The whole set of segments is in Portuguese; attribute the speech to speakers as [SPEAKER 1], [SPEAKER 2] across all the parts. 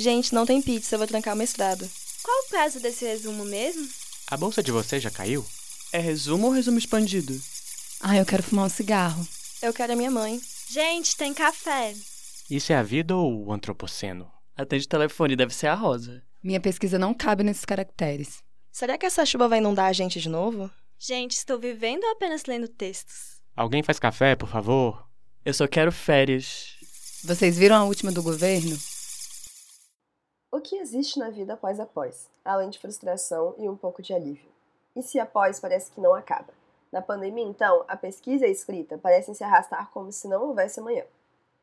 [SPEAKER 1] Gente, não tem pizza, eu vou trancar o mestrado.
[SPEAKER 2] Qual o prazo desse resumo mesmo?
[SPEAKER 3] A bolsa de vocês já caiu?
[SPEAKER 4] É resumo ou resumo expandido?
[SPEAKER 5] Ah, eu quero fumar um cigarro.
[SPEAKER 1] Eu quero a minha mãe.
[SPEAKER 2] Gente, tem café.
[SPEAKER 3] Isso é a vida ou o antropoceno?
[SPEAKER 4] Atende o telefone, deve ser a Rosa.
[SPEAKER 5] Minha pesquisa não cabe nesses caracteres.
[SPEAKER 1] Será que essa chuva vai inundar a gente de novo?
[SPEAKER 2] Gente, estou vivendo ou apenas lendo textos?
[SPEAKER 3] Alguém faz café, por favor?
[SPEAKER 4] Eu só quero férias.
[SPEAKER 5] Vocês viram a última do governo?
[SPEAKER 6] O que existe na vida após após, além de frustração e um pouco de alívio? E se após parece que não acaba? Na pandemia, então, a pesquisa e a escrita parecem se arrastar como se não houvesse amanhã.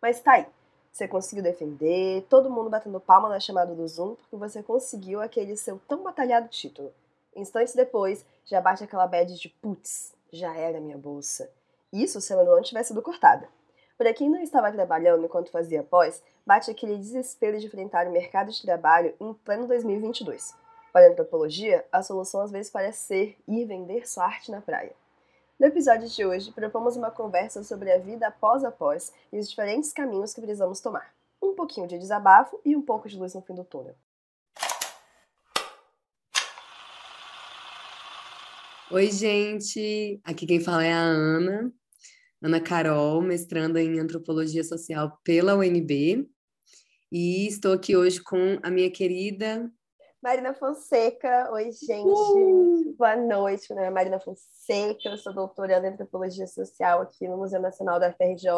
[SPEAKER 6] Mas tá aí. Você conseguiu defender, todo mundo batendo palma na chamada do Zoom porque você conseguiu aquele seu tão batalhado título. Instantes depois, já bate aquela bad de putz, já era minha bolsa. Isso se ela não tivesse sido cortada. Para quem não estava trabalhando enquanto fazia pós, bate aquele desespero de enfrentar o mercado de trabalho em pleno 2022. Para a antropologia, a solução às vezes parece ser ir vender sua arte na praia. No episódio de hoje, propomos uma conversa sobre a vida após após e os diferentes caminhos que precisamos tomar. Um pouquinho de desabafo e um pouco de luz no fim do túnel.
[SPEAKER 7] Oi, gente! Aqui quem fala é a Ana, Ana Carol, mestranda em Antropologia Social pela UNB. E estou aqui hoje com a minha querida
[SPEAKER 6] Marina Fonseca. Oi, gente. Uh! Boa noite. Meu nome é Marina Fonseca. Eu sou doutora em Antropologia Social aqui no Museu Nacional da FRJ.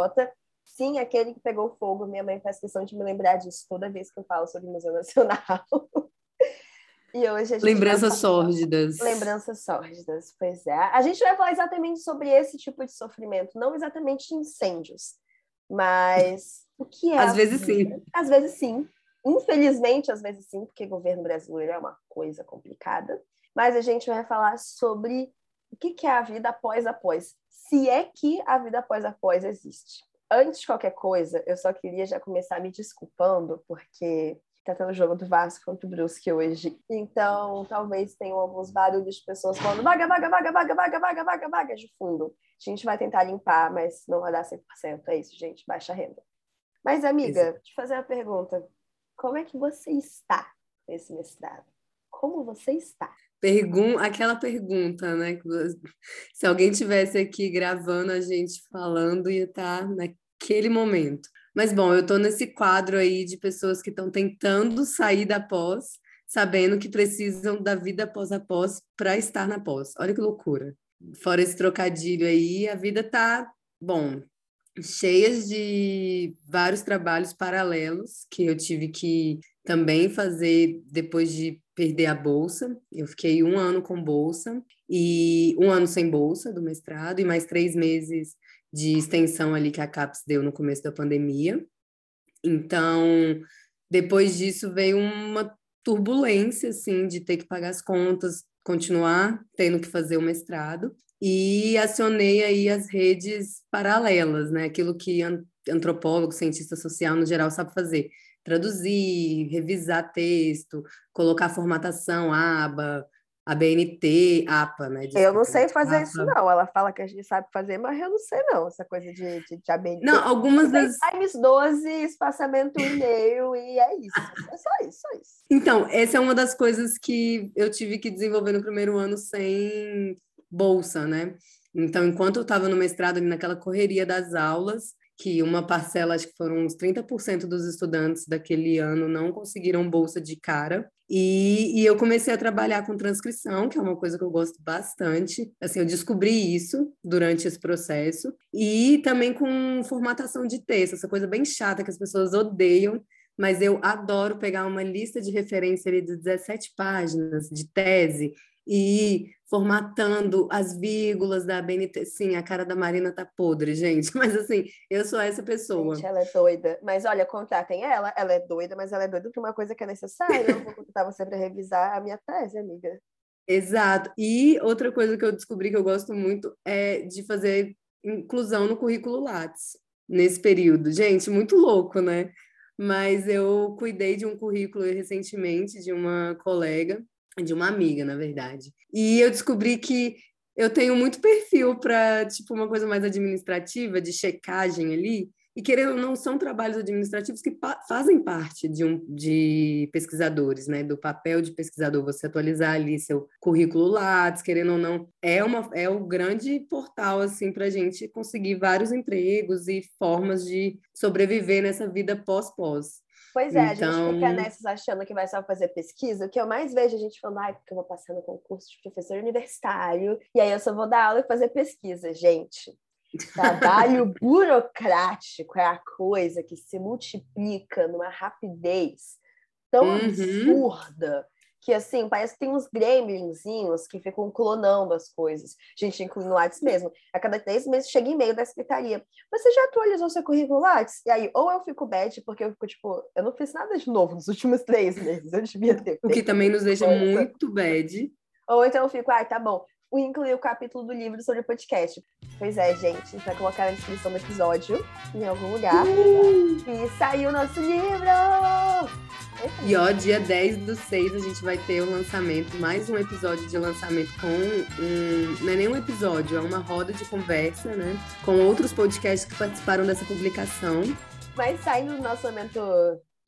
[SPEAKER 6] Sim, aquele que pegou fogo. Minha mãe faz questão de me lembrar disso toda vez que eu falo sobre o Museu Nacional.
[SPEAKER 7] E hoje a gente Lembranças sórdidas.
[SPEAKER 6] Lembranças sórdidas, pois é. A gente vai falar exatamente sobre esse tipo de sofrimento, não exatamente incêndios, mas o que é.
[SPEAKER 7] Às vezes vida? sim.
[SPEAKER 6] Às vezes sim. Infelizmente, às vezes sim, porque o governo brasileiro é uma coisa complicada. Mas a gente vai falar sobre o que é a vida após após. Se é que a vida após após existe. Antes de qualquer coisa, eu só queria já começar me desculpando, porque tá tendo o jogo do Vasco contra o Brusque hoje. Então, talvez tenham alguns barulhos de pessoas falando vaga, vaga, vaga, vaga, vaga, vaga, vaga, vaga de fundo. A gente vai tentar limpar, mas não vai dar 100%. É isso, gente, baixa renda. Mas, amiga, Exato. te fazer uma pergunta. Como é que você está nesse mestrado? Como você está?
[SPEAKER 7] Pergun aquela pergunta, né? Se alguém tivesse aqui gravando a gente falando, ia estar tá naquele momento. Mas, bom, eu estou nesse quadro aí de pessoas que estão tentando sair da pós, sabendo que precisam da vida após a pós para estar na pós. Olha que loucura. Fora esse trocadilho aí, a vida tá, bom, cheias de vários trabalhos paralelos que eu tive que também fazer depois de perder a bolsa. Eu fiquei um ano com bolsa e um ano sem bolsa do mestrado e mais três meses de extensão ali que a CAPES deu no começo da pandemia. Então, depois disso veio uma turbulência assim de ter que pagar as contas, continuar tendo que fazer o mestrado e acionei aí as redes paralelas, né? Aquilo que antropólogo, cientista social no geral sabe fazer, traduzir, revisar texto, colocar formatação, aba, a BNT, APA, né?
[SPEAKER 6] Desculpa, eu não sei fazer APA. isso, não. Ela fala que a gente sabe fazer, mas eu não sei, não, essa coisa de, de, de ABNT.
[SPEAKER 7] Não, algumas das.
[SPEAKER 6] Times 12, espaçamento e-mail, e é isso. É só isso, só isso.
[SPEAKER 7] Então, essa é uma das coisas que eu tive que desenvolver no primeiro ano sem bolsa, né? Então, enquanto eu estava no mestrado, ali naquela correria das aulas, que uma parcela, acho que foram uns 30% dos estudantes daquele ano não conseguiram bolsa de cara. E, e, eu comecei a trabalhar com transcrição, que é uma coisa que eu gosto bastante. Assim, eu descobri isso durante esse processo. E também com formatação de texto, essa coisa bem chata que as pessoas odeiam, mas eu adoro pegar uma lista de referência ali de 17 páginas de tese e formatando as vírgulas da BNT. Sim, a cara da Marina tá podre, gente. Mas assim, eu sou essa pessoa.
[SPEAKER 6] Gente, ela é doida. Mas olha, contratem ela. Ela é doida, mas ela é doida por uma coisa que é necessária. Eu vou contratar você para revisar a minha tese, amiga.
[SPEAKER 7] Exato. E outra coisa que eu descobri que eu gosto muito é de fazer inclusão no currículo Lattes nesse período. Gente, muito louco, né? Mas eu cuidei de um currículo recentemente de uma colega de uma amiga, na verdade. E eu descobri que eu tenho muito perfil para, tipo, uma coisa mais administrativa, de checagem ali, E querendo ou não, são trabalhos administrativos que pa fazem parte de, um, de pesquisadores, né? Do papel de pesquisador, você atualizar ali seu currículo Lattes, querendo ou não, é, uma, é o grande portal, assim, para a gente conseguir vários empregos e formas de sobreviver nessa vida pós-pós.
[SPEAKER 6] Pois é, então... a gente fica então nessas achando que vai só fazer pesquisa. O que eu mais vejo a gente falando, ai, porque eu vou passar no concurso de professor universitário, e aí eu só vou dar aula e fazer pesquisa. Gente, trabalho burocrático é a coisa que se multiplica numa rapidez tão uhum. absurda que assim, parece que tem uns gremlinzinhos que ficam clonando as coisas. Gente, incluindo no Lattes mesmo. A cada três meses chega e-mail da secretaria. Você já atualizou seu currículo Lattes? E aí, ou eu fico bad, porque eu fico tipo, eu não fiz nada de novo nos últimos três meses, eu devia ter.
[SPEAKER 7] O que também nos deixa coisa. muito bad.
[SPEAKER 6] Ou então eu fico, ai, tá bom, vou incluir o capítulo do livro sobre o podcast. Pois é, gente, a gente vai colocar na descrição do episódio, em algum lugar. Uh! E saiu o nosso livro!
[SPEAKER 7] E ó, dia 10 do 6 a gente vai ter o lançamento, mais um episódio de lançamento com um. Não é nem um episódio, é uma roda de conversa, né? Com outros podcasts que participaram dessa publicação.
[SPEAKER 6] Vai sair no nosso lançamento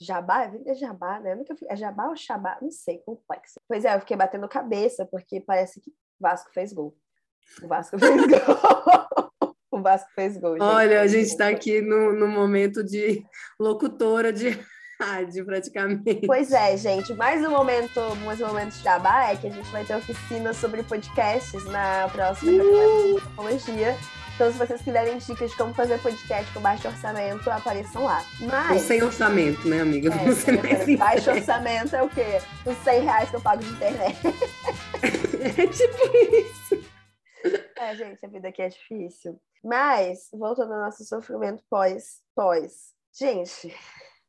[SPEAKER 6] Jabá? É Jabá, né? É Jabá ou Xabá? Não sei, complexo. Pois é, eu fiquei batendo cabeça, porque parece que o Vasco fez gol. O Vasco fez gol. o Vasco fez gol. Gente.
[SPEAKER 7] Olha, a gente está aqui no, no momento de locutora de rádio, praticamente.
[SPEAKER 6] Pois é, gente. Mais um momento, mais um momento de jabá é que a gente vai ter oficina sobre podcasts na próxima uh! Tecnologia. Então, se vocês quiserem dicas de como fazer podcast com baixo orçamento, apareçam lá. Mas...
[SPEAKER 7] Ou sem orçamento, né, amiga? É,
[SPEAKER 6] Vamos ser mais baixo orçamento é o quê? Os 100 reais que eu pago de internet.
[SPEAKER 7] é tipo isso.
[SPEAKER 6] É, gente, a vida aqui é difícil. Mas, voltando ao nosso sofrimento pós, pós. Gente,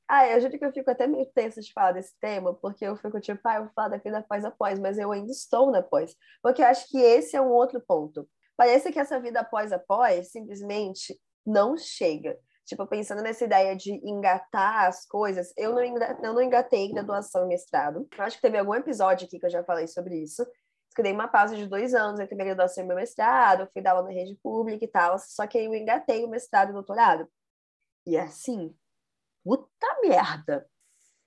[SPEAKER 6] ah, eu juro que eu fico até meio tensa de falar desse tema, porque eu fico tipo, ah, eu vou falar da vida após mas eu ainda estou na pós. Porque eu acho que esse é um outro ponto. Parece que essa vida após após simplesmente não chega. Tipo, pensando nessa ideia de engatar as coisas, eu não, engatei, eu não engatei graduação e mestrado. Eu acho que teve algum episódio aqui que eu já falei sobre isso. Eu dei uma pausa de dois anos entre minha graduação e meu mestrado, fui dar aula na rede pública e tal, só que eu engatei o mestrado e o doutorado. E é assim, puta merda.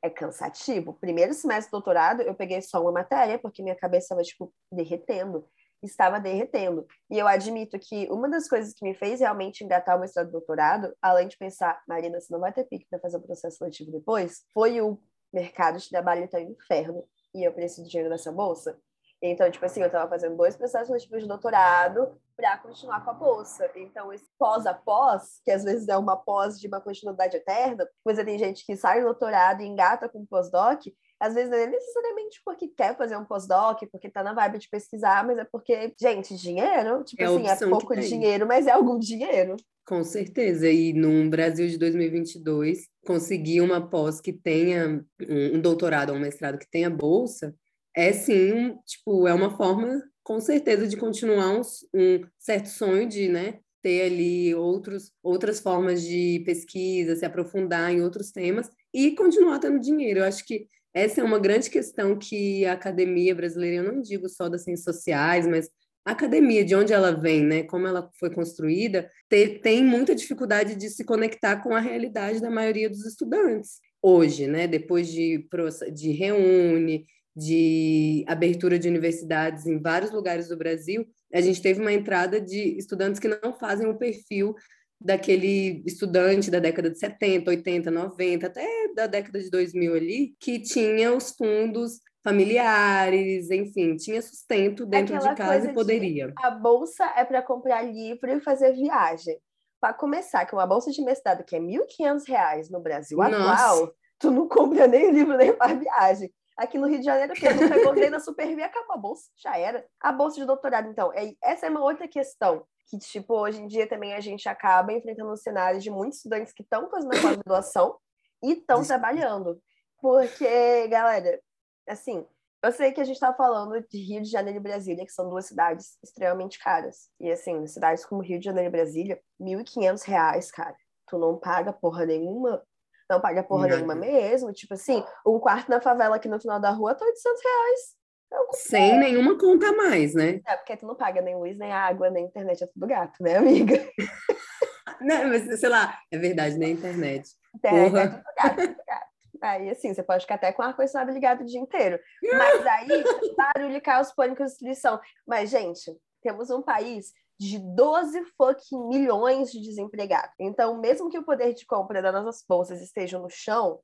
[SPEAKER 6] É cansativo. Primeiro semestre do doutorado, eu peguei só uma matéria, porque minha cabeça estava, tipo, derretendo. Estava derretendo. E eu admito que uma das coisas que me fez realmente engatar o mestrado e doutorado, além de pensar, Marina, você não vai ter pique para fazer o processo seletivo depois, foi o mercado de trabalho tá um inferno e eu preciso de dinheiro nessa bolsa. Então, tipo assim, eu estava fazendo dois processos seletivos de doutorado para continuar com a bolsa. Então, esse pós a pós, que às vezes é uma pós de uma continuidade eterna, pois tem gente que sai do doutorado e engata com pós-doc, às vezes não é necessariamente porque quer fazer um pós-doc, porque tá na vibe de pesquisar, mas é porque, gente, dinheiro, tipo é assim, é pouco dinheiro, mas é algum dinheiro.
[SPEAKER 7] Com certeza. E no Brasil de 2022, conseguir uma pós que tenha um doutorado ou um mestrado que tenha bolsa, é sim, tipo, é uma forma, com certeza, de continuar um, um certo sonho de, né, ter ali outros, outras formas de pesquisa, se aprofundar em outros temas e continuar tendo dinheiro. Eu acho que essa é uma grande questão que a academia brasileira, eu não digo só das ciências sociais, mas a academia, de onde ela vem, né, como ela foi construída, te, tem muita dificuldade de se conectar com a realidade da maioria dos estudantes hoje, né, depois de, de reúne, de abertura de universidades em vários lugares do Brasil, a gente teve uma entrada de estudantes que não fazem o perfil daquele estudante da década de 70, 80, 90, até da década de 2000 ali, que tinha os fundos familiares, enfim, tinha sustento dentro Aquela de casa e poderia.
[SPEAKER 6] De, a bolsa é para comprar livro e fazer viagem. Para começar, que uma bolsa de mestrado que é R$ 1.500 no Brasil Nossa. atual, tu não compra nem livro nem para viagem. Aqui no Rio de Janeiro, que eu nunca encontrei na Supervia, acabou a bolsa, já era. A bolsa de doutorado, então, é, essa é uma outra questão que, tipo, hoje em dia também a gente acaba enfrentando um cenário de muitos estudantes que estão fazendo a pós-graduação e estão trabalhando. Porque, galera, assim, eu sei que a gente está falando de Rio de Janeiro e Brasília, que são duas cidades extremamente caras. E, assim, cidades como Rio de Janeiro e Brasília, R$ 1.500, cara. Tu não paga porra nenhuma não paga porra Nada. nenhuma mesmo. Tipo assim, um quarto na favela aqui no final da rua tá 800 reais.
[SPEAKER 7] É Sem nenhuma conta a mais, né?
[SPEAKER 6] É, porque tu não paga nem luz, nem água, nem internet, é tudo gato, né, amiga?
[SPEAKER 7] Não, mas sei lá, é verdade, na internet.
[SPEAKER 6] É,
[SPEAKER 7] Porra.
[SPEAKER 6] é tudo gato, tudo gato. Aí, assim, você pode ficar até com o ar-condicionado ligado o dia inteiro. Mas aí, barulho, caos, pânico, destruição. Mas, gente, temos um país de 12 fucking milhões de desempregados. Então, mesmo que o poder de compra das nossas bolsas esteja no chão,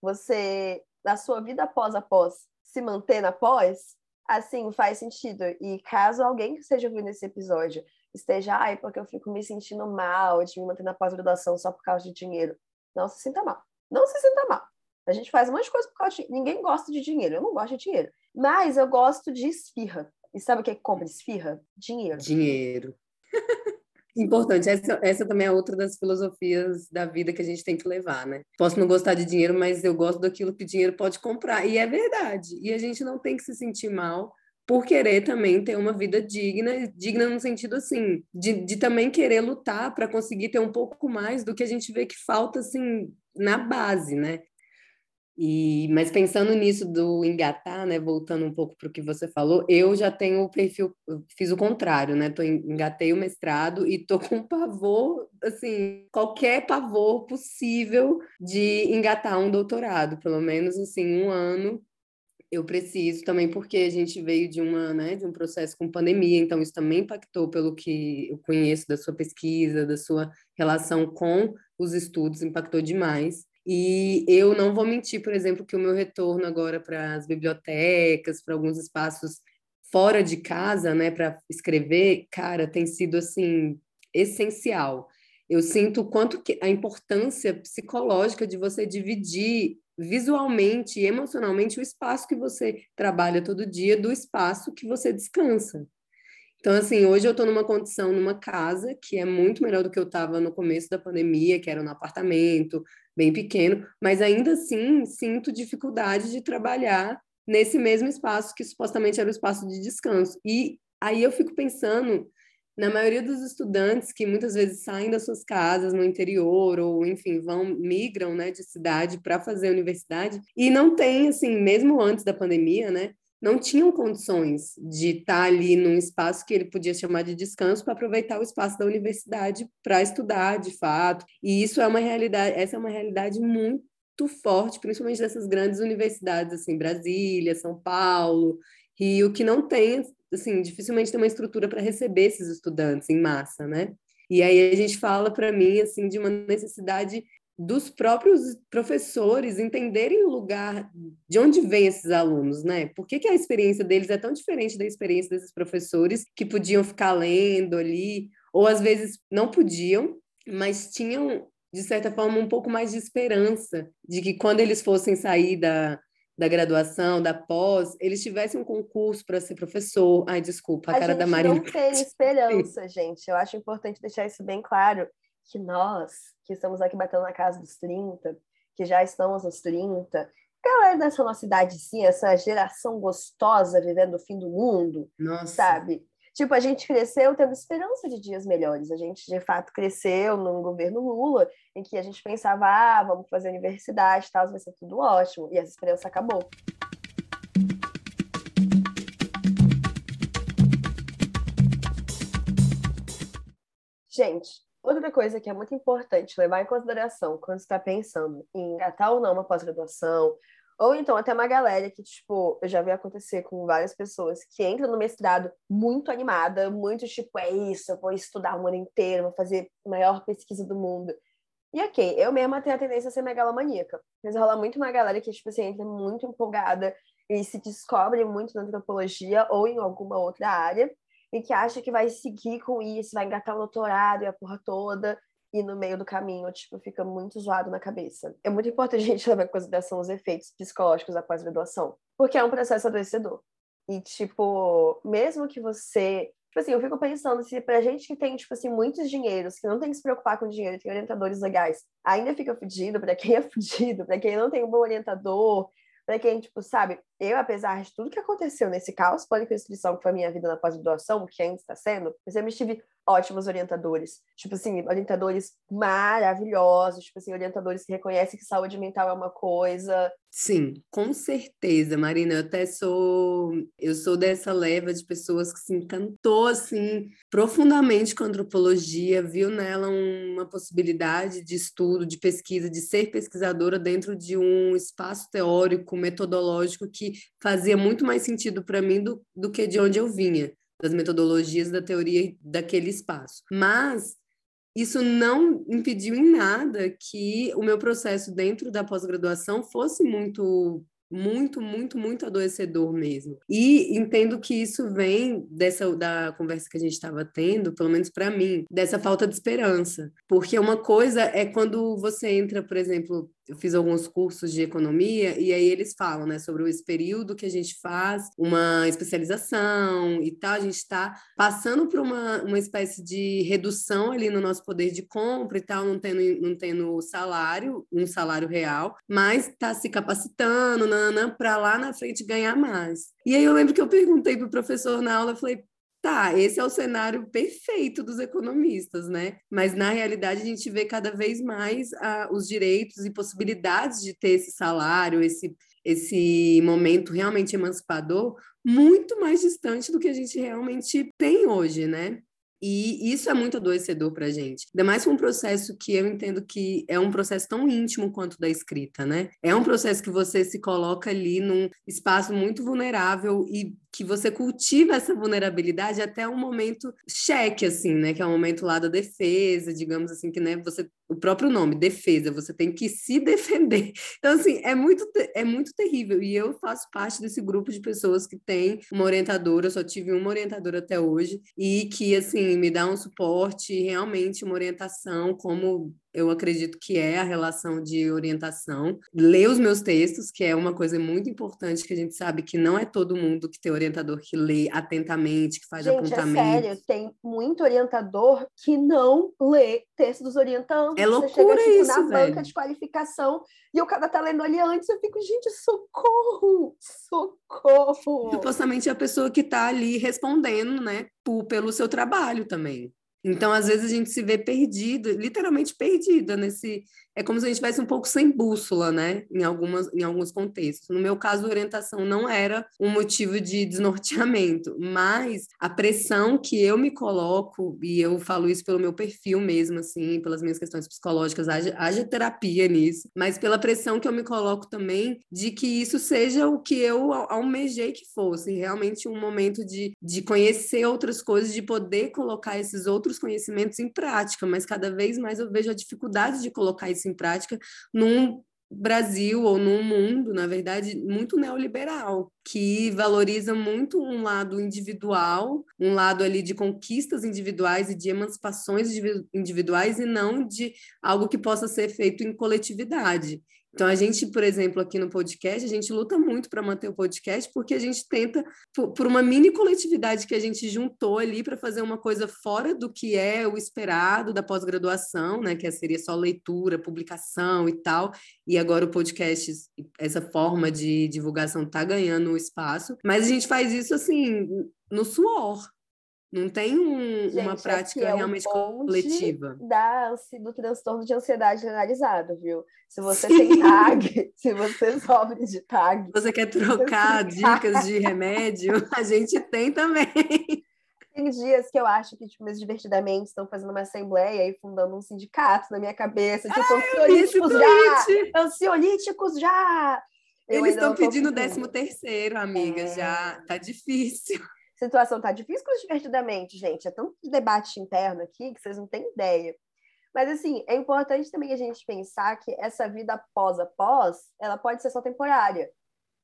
[SPEAKER 6] você, na sua vida após após, se manter na pós, assim, faz sentido. E caso alguém que esteja ouvindo esse episódio esteja, ai, porque eu fico me sentindo mal de me manter na pós-graduação só por causa de dinheiro. Não se sinta mal. Não se sinta mal. A gente faz um monte de coisa por causa de Ninguém gosta de dinheiro. Eu não gosto de dinheiro. Mas eu gosto de esfirra. E sabe o que é que compra esfirra? Dinheiro.
[SPEAKER 7] Dinheiro. Importante, essa, essa também é outra das filosofias da vida que a gente tem que levar, né? Posso não gostar de dinheiro, mas eu gosto daquilo que o dinheiro pode comprar. E é verdade. E a gente não tem que se sentir mal por querer também ter uma vida digna, digna no sentido assim, de, de também querer lutar para conseguir ter um pouco mais do que a gente vê que falta assim na base, né? E, mas pensando nisso do engatar, né, voltando um pouco para o que você falou, eu já tenho o perfil, fiz o contrário, né? Tô, engatei o mestrado e tô com pavor, assim, qualquer pavor possível de engatar um doutorado, pelo menos assim, um ano eu preciso também porque a gente veio de uma, né, de um processo com pandemia, então isso também impactou pelo que eu conheço da sua pesquisa, da sua relação com os estudos, impactou demais. E eu não vou mentir, por exemplo, que o meu retorno agora para as bibliotecas, para alguns espaços fora de casa, né, para escrever, cara, tem sido assim essencial. Eu sinto o quanto que a importância psicológica de você dividir visualmente e emocionalmente o espaço que você trabalha todo dia do espaço que você descansa. Então, assim, hoje eu estou numa condição, numa casa, que é muito melhor do que eu estava no começo da pandemia, que era no apartamento, bem pequeno, mas ainda assim sinto dificuldade de trabalhar nesse mesmo espaço que supostamente era o espaço de descanso. E aí eu fico pensando na maioria dos estudantes que muitas vezes saem das suas casas no interior ou enfim vão migram né de cidade para fazer universidade e não tem assim mesmo antes da pandemia né não tinham condições de estar ali num espaço que ele podia chamar de descanso para aproveitar o espaço da universidade para estudar de fato e isso é uma realidade essa é uma realidade muito forte principalmente dessas grandes universidades assim Brasília São Paulo Rio que não tem assim, dificilmente tem uma estrutura para receber esses estudantes em massa, né? E aí a gente fala para mim assim de uma necessidade dos próprios professores entenderem o lugar de onde vêm esses alunos, né? Por que, que a experiência deles é tão diferente da experiência desses professores que podiam ficar lendo ali, ou às vezes não podiam, mas tinham, de certa forma, um pouco mais de esperança de que quando eles fossem sair da, da graduação, da pós, eles tivessem um concurso para ser professor. Ai, desculpa, a,
[SPEAKER 6] a
[SPEAKER 7] cara da Marina.
[SPEAKER 6] não tem esperança, gente. Eu acho importante deixar isso bem claro, que nós, que estamos aqui batendo na casa dos 30, que já estamos nos 30, galera dessa nossa idade, sim, essa geração gostosa vivendo o fim do mundo,
[SPEAKER 7] Nossa.
[SPEAKER 6] sabe? Tipo, a gente cresceu tendo esperança de dias melhores. A gente, de fato, cresceu num governo Lula, em que a gente pensava, ah, vamos fazer universidade, tal, vai ser tudo ótimo. E essa esperança acabou. Gente, outra coisa que é muito importante levar em consideração quando está pensando em engatar ou não uma pós-graduação, ou então até uma galera que, tipo, eu já vi acontecer com várias pessoas que entram no mestrado muito animada, muito tipo, é isso, eu vou estudar o ano inteiro, vou fazer a maior pesquisa do mundo. E ok, eu mesma tenho a tendência a ser megalomaníaca. Mas rola muito uma galera que, tipo assim, entra muito empolgada e se descobre muito na antropologia ou em alguma outra área e que acha que vai seguir com isso, vai engatar o doutorado e a porra toda e no meio do caminho, tipo, fica muito zoado na cabeça. É muito importante a gente levar em consideração os efeitos psicológicos da pós-graduação, porque é um processo adoecedor. E, tipo, mesmo que você. Tipo assim, eu fico pensando se pra gente que tem, tipo assim, muitos dinheiros, que não tem que se preocupar com dinheiro, tem orientadores legais, ainda fica fudido, pra quem é fudido, pra quem não tem um bom orientador, pra quem, tipo, sabe, eu, apesar de tudo que aconteceu nesse caos pânico e restrição que foi a minha vida na pós-graduação, que ainda está sendo, eu sempre estive ótimos orientadores. Tipo assim, orientadores maravilhosos, tipo assim, orientadores que reconhecem que saúde mental é uma coisa.
[SPEAKER 7] Sim, com certeza, Marina. Eu até sou, eu sou dessa leva de pessoas que se encantou assim profundamente com a antropologia, viu nela uma possibilidade de estudo, de pesquisa, de ser pesquisadora dentro de um espaço teórico, metodológico que fazia muito mais sentido para mim do, do que de onde eu vinha das metodologias da teoria daquele espaço. Mas isso não impediu em nada que o meu processo dentro da pós-graduação fosse muito muito, muito, muito adoecedor mesmo. E entendo que isso vem dessa da conversa que a gente estava tendo, pelo menos para mim, dessa falta de esperança. Porque uma coisa é quando você entra, por exemplo, eu fiz alguns cursos de economia e aí eles falam, né, sobre esse período que a gente faz uma especialização e tal, a gente está passando por uma, uma espécie de redução ali no nosso poder de compra e tal, não tendo, não tendo salário, um salário real, mas está se capacitando, para lá na frente ganhar mais. E aí eu lembro que eu perguntei para o professor na aula, falei, Tá, esse é o cenário perfeito dos economistas, né? Mas na realidade a gente vê cada vez mais ah, os direitos e possibilidades de ter esse salário, esse, esse momento realmente emancipador, muito mais distante do que a gente realmente tem hoje, né? E isso é muito adoecedor para a gente. Ainda mais com um processo que eu entendo que é um processo tão íntimo quanto da escrita, né? É um processo que você se coloca ali num espaço muito vulnerável e que você cultiva essa vulnerabilidade até um momento cheque, assim, né? Que é o um momento lá da defesa, digamos assim, que né, você, o próprio nome, defesa, você tem que se defender. Então, assim, é muito, é muito terrível. E eu faço parte desse grupo de pessoas que tem uma orientadora, eu só tive uma orientadora até hoje, e que, assim, me dá um suporte, realmente uma orientação, como eu acredito que é a relação de orientação. Ler os meus textos, que é uma coisa muito importante, que a gente sabe que não é todo mundo que tem orientador que lê atentamente, que faz
[SPEAKER 6] gente,
[SPEAKER 7] apontamento.
[SPEAKER 6] É sério, tem muito orientador que não lê texto dos orientandos.
[SPEAKER 7] É loucura Você chega, tipo, isso,
[SPEAKER 6] na
[SPEAKER 7] velho.
[SPEAKER 6] banca de qualificação e o cara tá lendo ali antes, eu fico, gente, socorro! Socorro!
[SPEAKER 7] Supostamente é a pessoa que tá ali respondendo, né, por, pelo seu trabalho também. Então, às vezes, a gente se vê perdido, literalmente perdida nesse. É como se a gente estivesse um pouco sem bússola, né? Em, algumas, em alguns contextos. No meu caso, orientação não era um motivo de desnorteamento, mas a pressão que eu me coloco, e eu falo isso pelo meu perfil mesmo, assim, pelas minhas questões psicológicas, haja, haja terapia nisso, mas pela pressão que eu me coloco também de que isso seja o que eu almejei que fosse, realmente um momento de, de conhecer outras coisas, de poder colocar esses outros outros conhecimentos em prática, mas cada vez mais eu vejo a dificuldade de colocar isso em prática num Brasil ou num mundo, na verdade, muito neoliberal, que valoriza muito um lado individual, um lado ali de conquistas individuais e de emancipações individuais e não de algo que possa ser feito em coletividade. Então, a gente, por exemplo, aqui no podcast, a gente luta muito para manter o podcast, porque a gente tenta, por uma mini coletividade que a gente juntou ali para fazer uma coisa fora do que é o esperado da pós-graduação, né? Que seria só leitura, publicação e tal. E agora o podcast, essa forma de divulgação está ganhando espaço. Mas a gente faz isso assim, no suor, não tem um,
[SPEAKER 6] Gente,
[SPEAKER 7] uma prática
[SPEAKER 6] é
[SPEAKER 7] realmente coletiva.
[SPEAKER 6] Da, do transtorno de ansiedade generalizado, viu? Se você Sim. tem TAG, se você sofre de TAG.
[SPEAKER 7] Você quer trocar dicas de remédio? A gente tem também.
[SPEAKER 6] Tem dias que eu acho que, tipo, meus divertidamente estão fazendo uma assembleia e fundando um sindicato na minha cabeça, tipo, ah, ansiolíticos já! Ansiolíticos já!
[SPEAKER 7] Eu Eles estão pedindo décimo terceiro, amiga, é... já tá difícil
[SPEAKER 6] situação tá difícil com divertidamente, gente. É tanto debate interno aqui que vocês não têm ideia. Mas, assim, é importante também a gente pensar que essa vida após após, ela pode ser só temporária.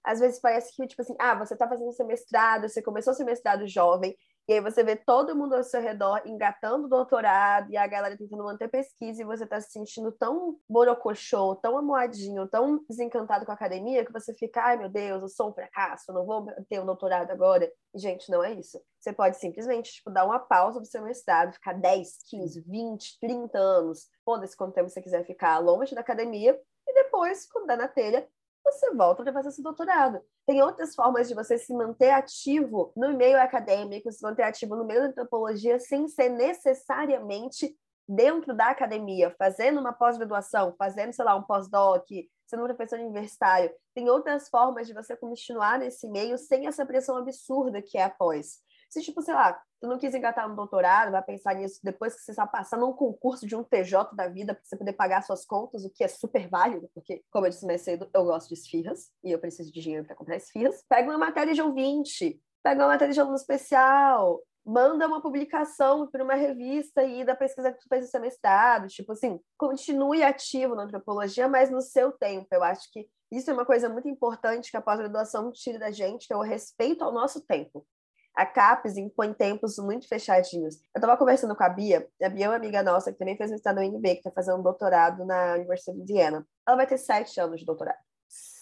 [SPEAKER 6] Às vezes parece que, tipo assim, ah, você tá fazendo seu mestrado, você começou seu mestrado jovem, e aí você vê todo mundo ao seu redor engatando o doutorado e a galera tentando manter pesquisa e você está se sentindo tão borocochô, tão amoadinho, tão desencantado com a academia que você fica, ai meu Deus, eu sou um fracasso, não vou ter um doutorado agora. E, gente, não é isso. Você pode simplesmente tipo, dar uma pausa do seu mestrado, ficar 10, 15, 20, 30 anos, foda-se quanto tempo você quiser ficar longe da academia, e depois, quando dá na telha, você volta para fazer seu doutorado. Tem outras formas de você se manter ativo no meio acadêmico, se manter ativo no meio da antropologia, sem ser necessariamente dentro da academia, fazendo uma pós-graduação, fazendo, sei lá, um pós-doc, sendo um professor universitário. Tem outras formas de você continuar nesse meio sem essa pressão absurda que é a pós. Se, tipo, sei lá, tu não quis engatar no doutorado, vai pensar nisso depois que você está passando um concurso de um TJ da vida para você poder pagar suas contas, o que é super válido, porque, como eu disse mais cedo, eu gosto de esfirras e eu preciso de dinheiro para comprar esfirras. Pega uma matéria de ouvinte, pega uma matéria de aluno especial, manda uma publicação para uma revista e da pesquisa que tu fez no seu mestrado, tipo assim, continue ativo na antropologia, mas no seu tempo. Eu acho que isso é uma coisa muito importante que a pós-graduação tira da gente, que é o respeito ao nosso tempo a CAPES impõe tempos muito fechadinhos. Eu estava conversando com a Bia, a Bia é uma amiga nossa que também fez mestrado no UNB, que está fazendo um doutorado na Universidade de Viena. Ela vai ter sete anos de doutorado.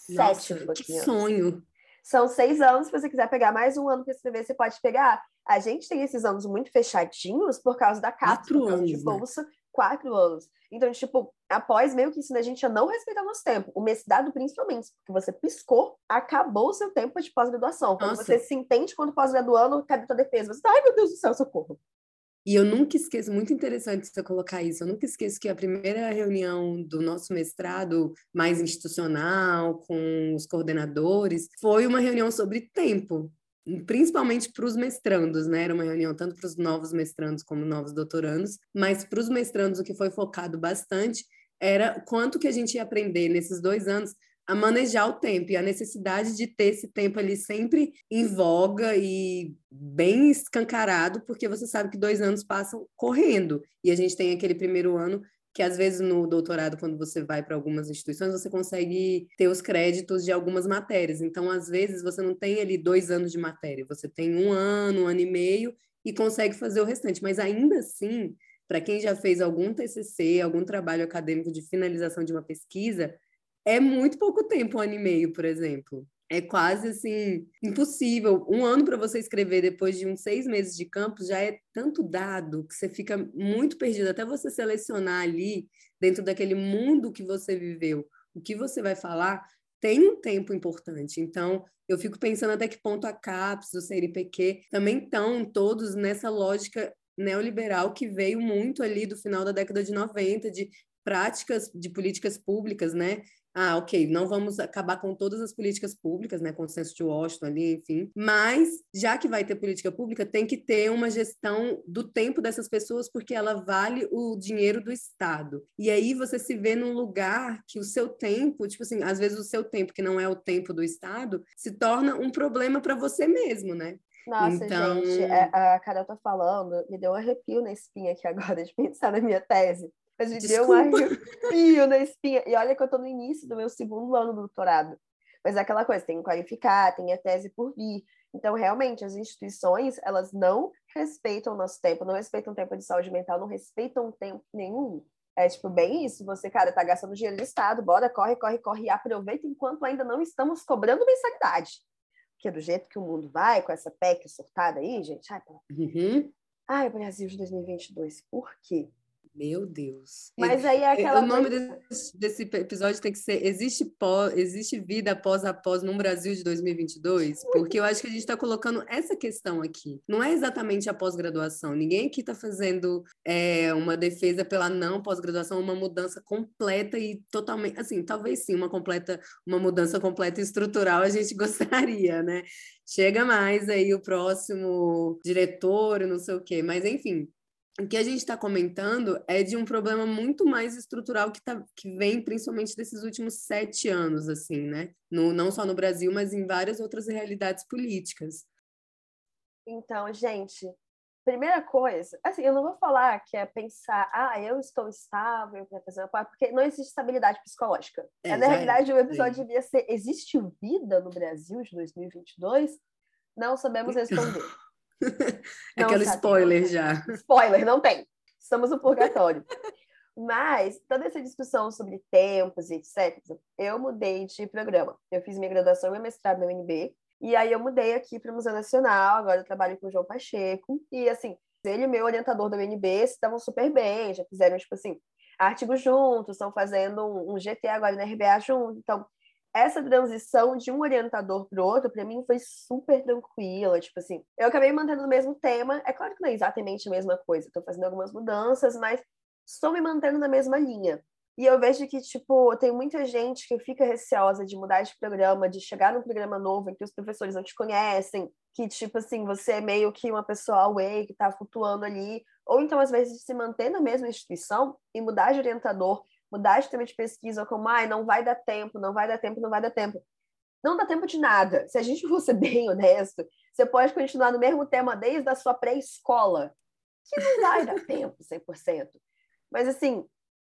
[SPEAKER 7] Nossa,
[SPEAKER 6] sete
[SPEAKER 7] que sonho!
[SPEAKER 6] São seis anos, se você quiser pegar mais um ano para escrever, você pode pegar. A gente tem esses anos muito fechadinhos por causa da CAPES, por causa
[SPEAKER 7] anos,
[SPEAKER 6] de
[SPEAKER 7] né?
[SPEAKER 6] Quatro anos. Então, tipo, após meio que ensina a gente a não respeitar nosso tempo. O mestrado, principalmente, porque você piscou, acabou o seu tempo de pós-graduação. Quando
[SPEAKER 7] Nossa.
[SPEAKER 6] você se entende quando pós-graduando, cadê tua defesa? Você tá, ai meu Deus do céu, socorro.
[SPEAKER 7] E eu nunca esqueço, muito interessante você colocar isso, eu nunca esqueço que a primeira reunião do nosso mestrado mais institucional, com os coordenadores, foi uma reunião sobre tempo, principalmente para os mestrandos, né? Era uma reunião tanto para os novos mestrandos como novos doutorandos, mas para os mestrandos o que foi focado bastante era quanto que a gente ia aprender nesses dois anos a manejar o tempo e a necessidade de ter esse tempo ali sempre em voga e bem escancarado, porque você sabe que dois anos passam correndo e a gente tem aquele primeiro ano que às vezes no doutorado, quando você vai para algumas instituições, você consegue ter os créditos de algumas matérias. Então, às vezes, você não tem ali dois anos de matéria, você tem um ano, um ano e meio e consegue fazer o restante. Mas ainda assim, para quem já fez algum TCC, algum trabalho acadêmico de finalização de uma pesquisa, é muito pouco tempo, um ano e meio, por exemplo. É quase assim, impossível. Um ano para você escrever depois de uns seis meses de campus já é tanto dado que você fica muito perdido. Até você selecionar ali, dentro daquele mundo que você viveu, o que você vai falar, tem um tempo importante. Então, eu fico pensando até que ponto a CAPES, o CNPq, também estão todos nessa lógica neoliberal que veio muito ali do final da década de 90, de práticas de políticas públicas, né? Ah, ok, não vamos acabar com todas as políticas públicas, né? Consenso de Washington ali, enfim. Mas, já que vai ter política pública, tem que ter uma gestão do tempo dessas pessoas, porque ela vale o dinheiro do Estado. E aí você se vê num lugar que o seu tempo, tipo assim, às vezes o seu tempo, que não é o tempo do Estado, se torna um problema para você mesmo, né?
[SPEAKER 6] Nossa,
[SPEAKER 7] Então-
[SPEAKER 6] gente, a, a Carol tá falando, me deu um arrepio na espinha aqui agora de pensar na minha tese. Mas me deu um
[SPEAKER 7] Desculpa.
[SPEAKER 6] arrepio na espinha. E olha que eu tô no início do meu segundo ano do doutorado. Mas é aquela coisa, tem que qualificar, tem a tese por vir. Então, realmente, as instituições, elas não respeitam o nosso tempo, não respeitam o tempo de saúde mental, não respeitam tempo nenhum. É tipo bem isso, você, cara, tá gastando dinheiro do Estado, bora, corre, corre, corre e aproveita enquanto ainda não estamos cobrando mensalidade. Porque do jeito que o mundo vai, com essa PEC surtada aí, gente, ai,
[SPEAKER 7] Uhum.
[SPEAKER 6] ai Brasil de 2022, por quê?
[SPEAKER 7] Meu Deus.
[SPEAKER 6] Mas aí é aquela
[SPEAKER 7] o nome
[SPEAKER 6] coisa-
[SPEAKER 7] desse, desse episódio tem que ser existe, pós, existe vida após após num Brasil de 2022? Porque eu acho que a gente está colocando essa questão aqui. Não é exatamente a pós-graduação. Ninguém aqui está fazendo é, uma defesa pela não pós-graduação, uma mudança completa e totalmente, assim, talvez sim, uma completa, uma mudança completa e estrutural a gente gostaria, né? Chega mais aí o próximo diretor, não sei o quê. Mas enfim, o que a gente está comentando é de um problema muito mais estrutural que, tá, que vem principalmente desses últimos sete anos, assim, né? No, não só no Brasil, mas em várias outras realidades políticas.
[SPEAKER 6] Então, gente, primeira coisa, assim, eu não vou falar que é pensar, ah, eu estou estável para fazer uma parte, porque não existe estabilidade psicológica.
[SPEAKER 7] É,
[SPEAKER 6] É, na
[SPEAKER 7] já
[SPEAKER 6] realidade, o episódio
[SPEAKER 7] sim.
[SPEAKER 6] devia ser: existe vida no Brasil de 2022? Não sabemos responder. Não
[SPEAKER 7] Aquele
[SPEAKER 6] sabemos.
[SPEAKER 7] spoiler já.
[SPEAKER 6] Spoiler, não tem. Estamos no purgatório. Mas toda essa discussão sobre tempos e etc., eu mudei de programa. Eu fiz minha graduação e meu mestrado na UNB, e aí eu mudei aqui para o Museu Nacional, agora eu trabalho com o João Pacheco, e assim, ele e meu orientador da UNB se davam super bem, já fizeram, tipo assim, artigos juntos, estão fazendo um, um GT agora na RBA junto, então essa transição de um orientador para o outro, para mim, foi super tranquila. Tipo assim, eu acabei mantendo o mesmo tema. É claro que não é exatamente a mesma coisa, estou fazendo algumas mudanças, mas estou me mantendo na mesma linha. E eu vejo que, tipo, tem muita gente que fica receosa de mudar de programa, de chegar num programa novo em que os professores não te conhecem, que, tipo assim, você é meio que uma pessoa away, que está flutuando ali. Ou então, às vezes, se manter na mesma instituição e mudar de orientador, mudar de tema de pesquisa, como, ai, não vai dar tempo, não vai dar tempo, não vai dar tempo. Não dá tempo de nada. Se a gente for ser bem honesto, você pode continuar no mesmo tema desde a sua pré-escola, que não vai dar tempo 100%. Mas, assim,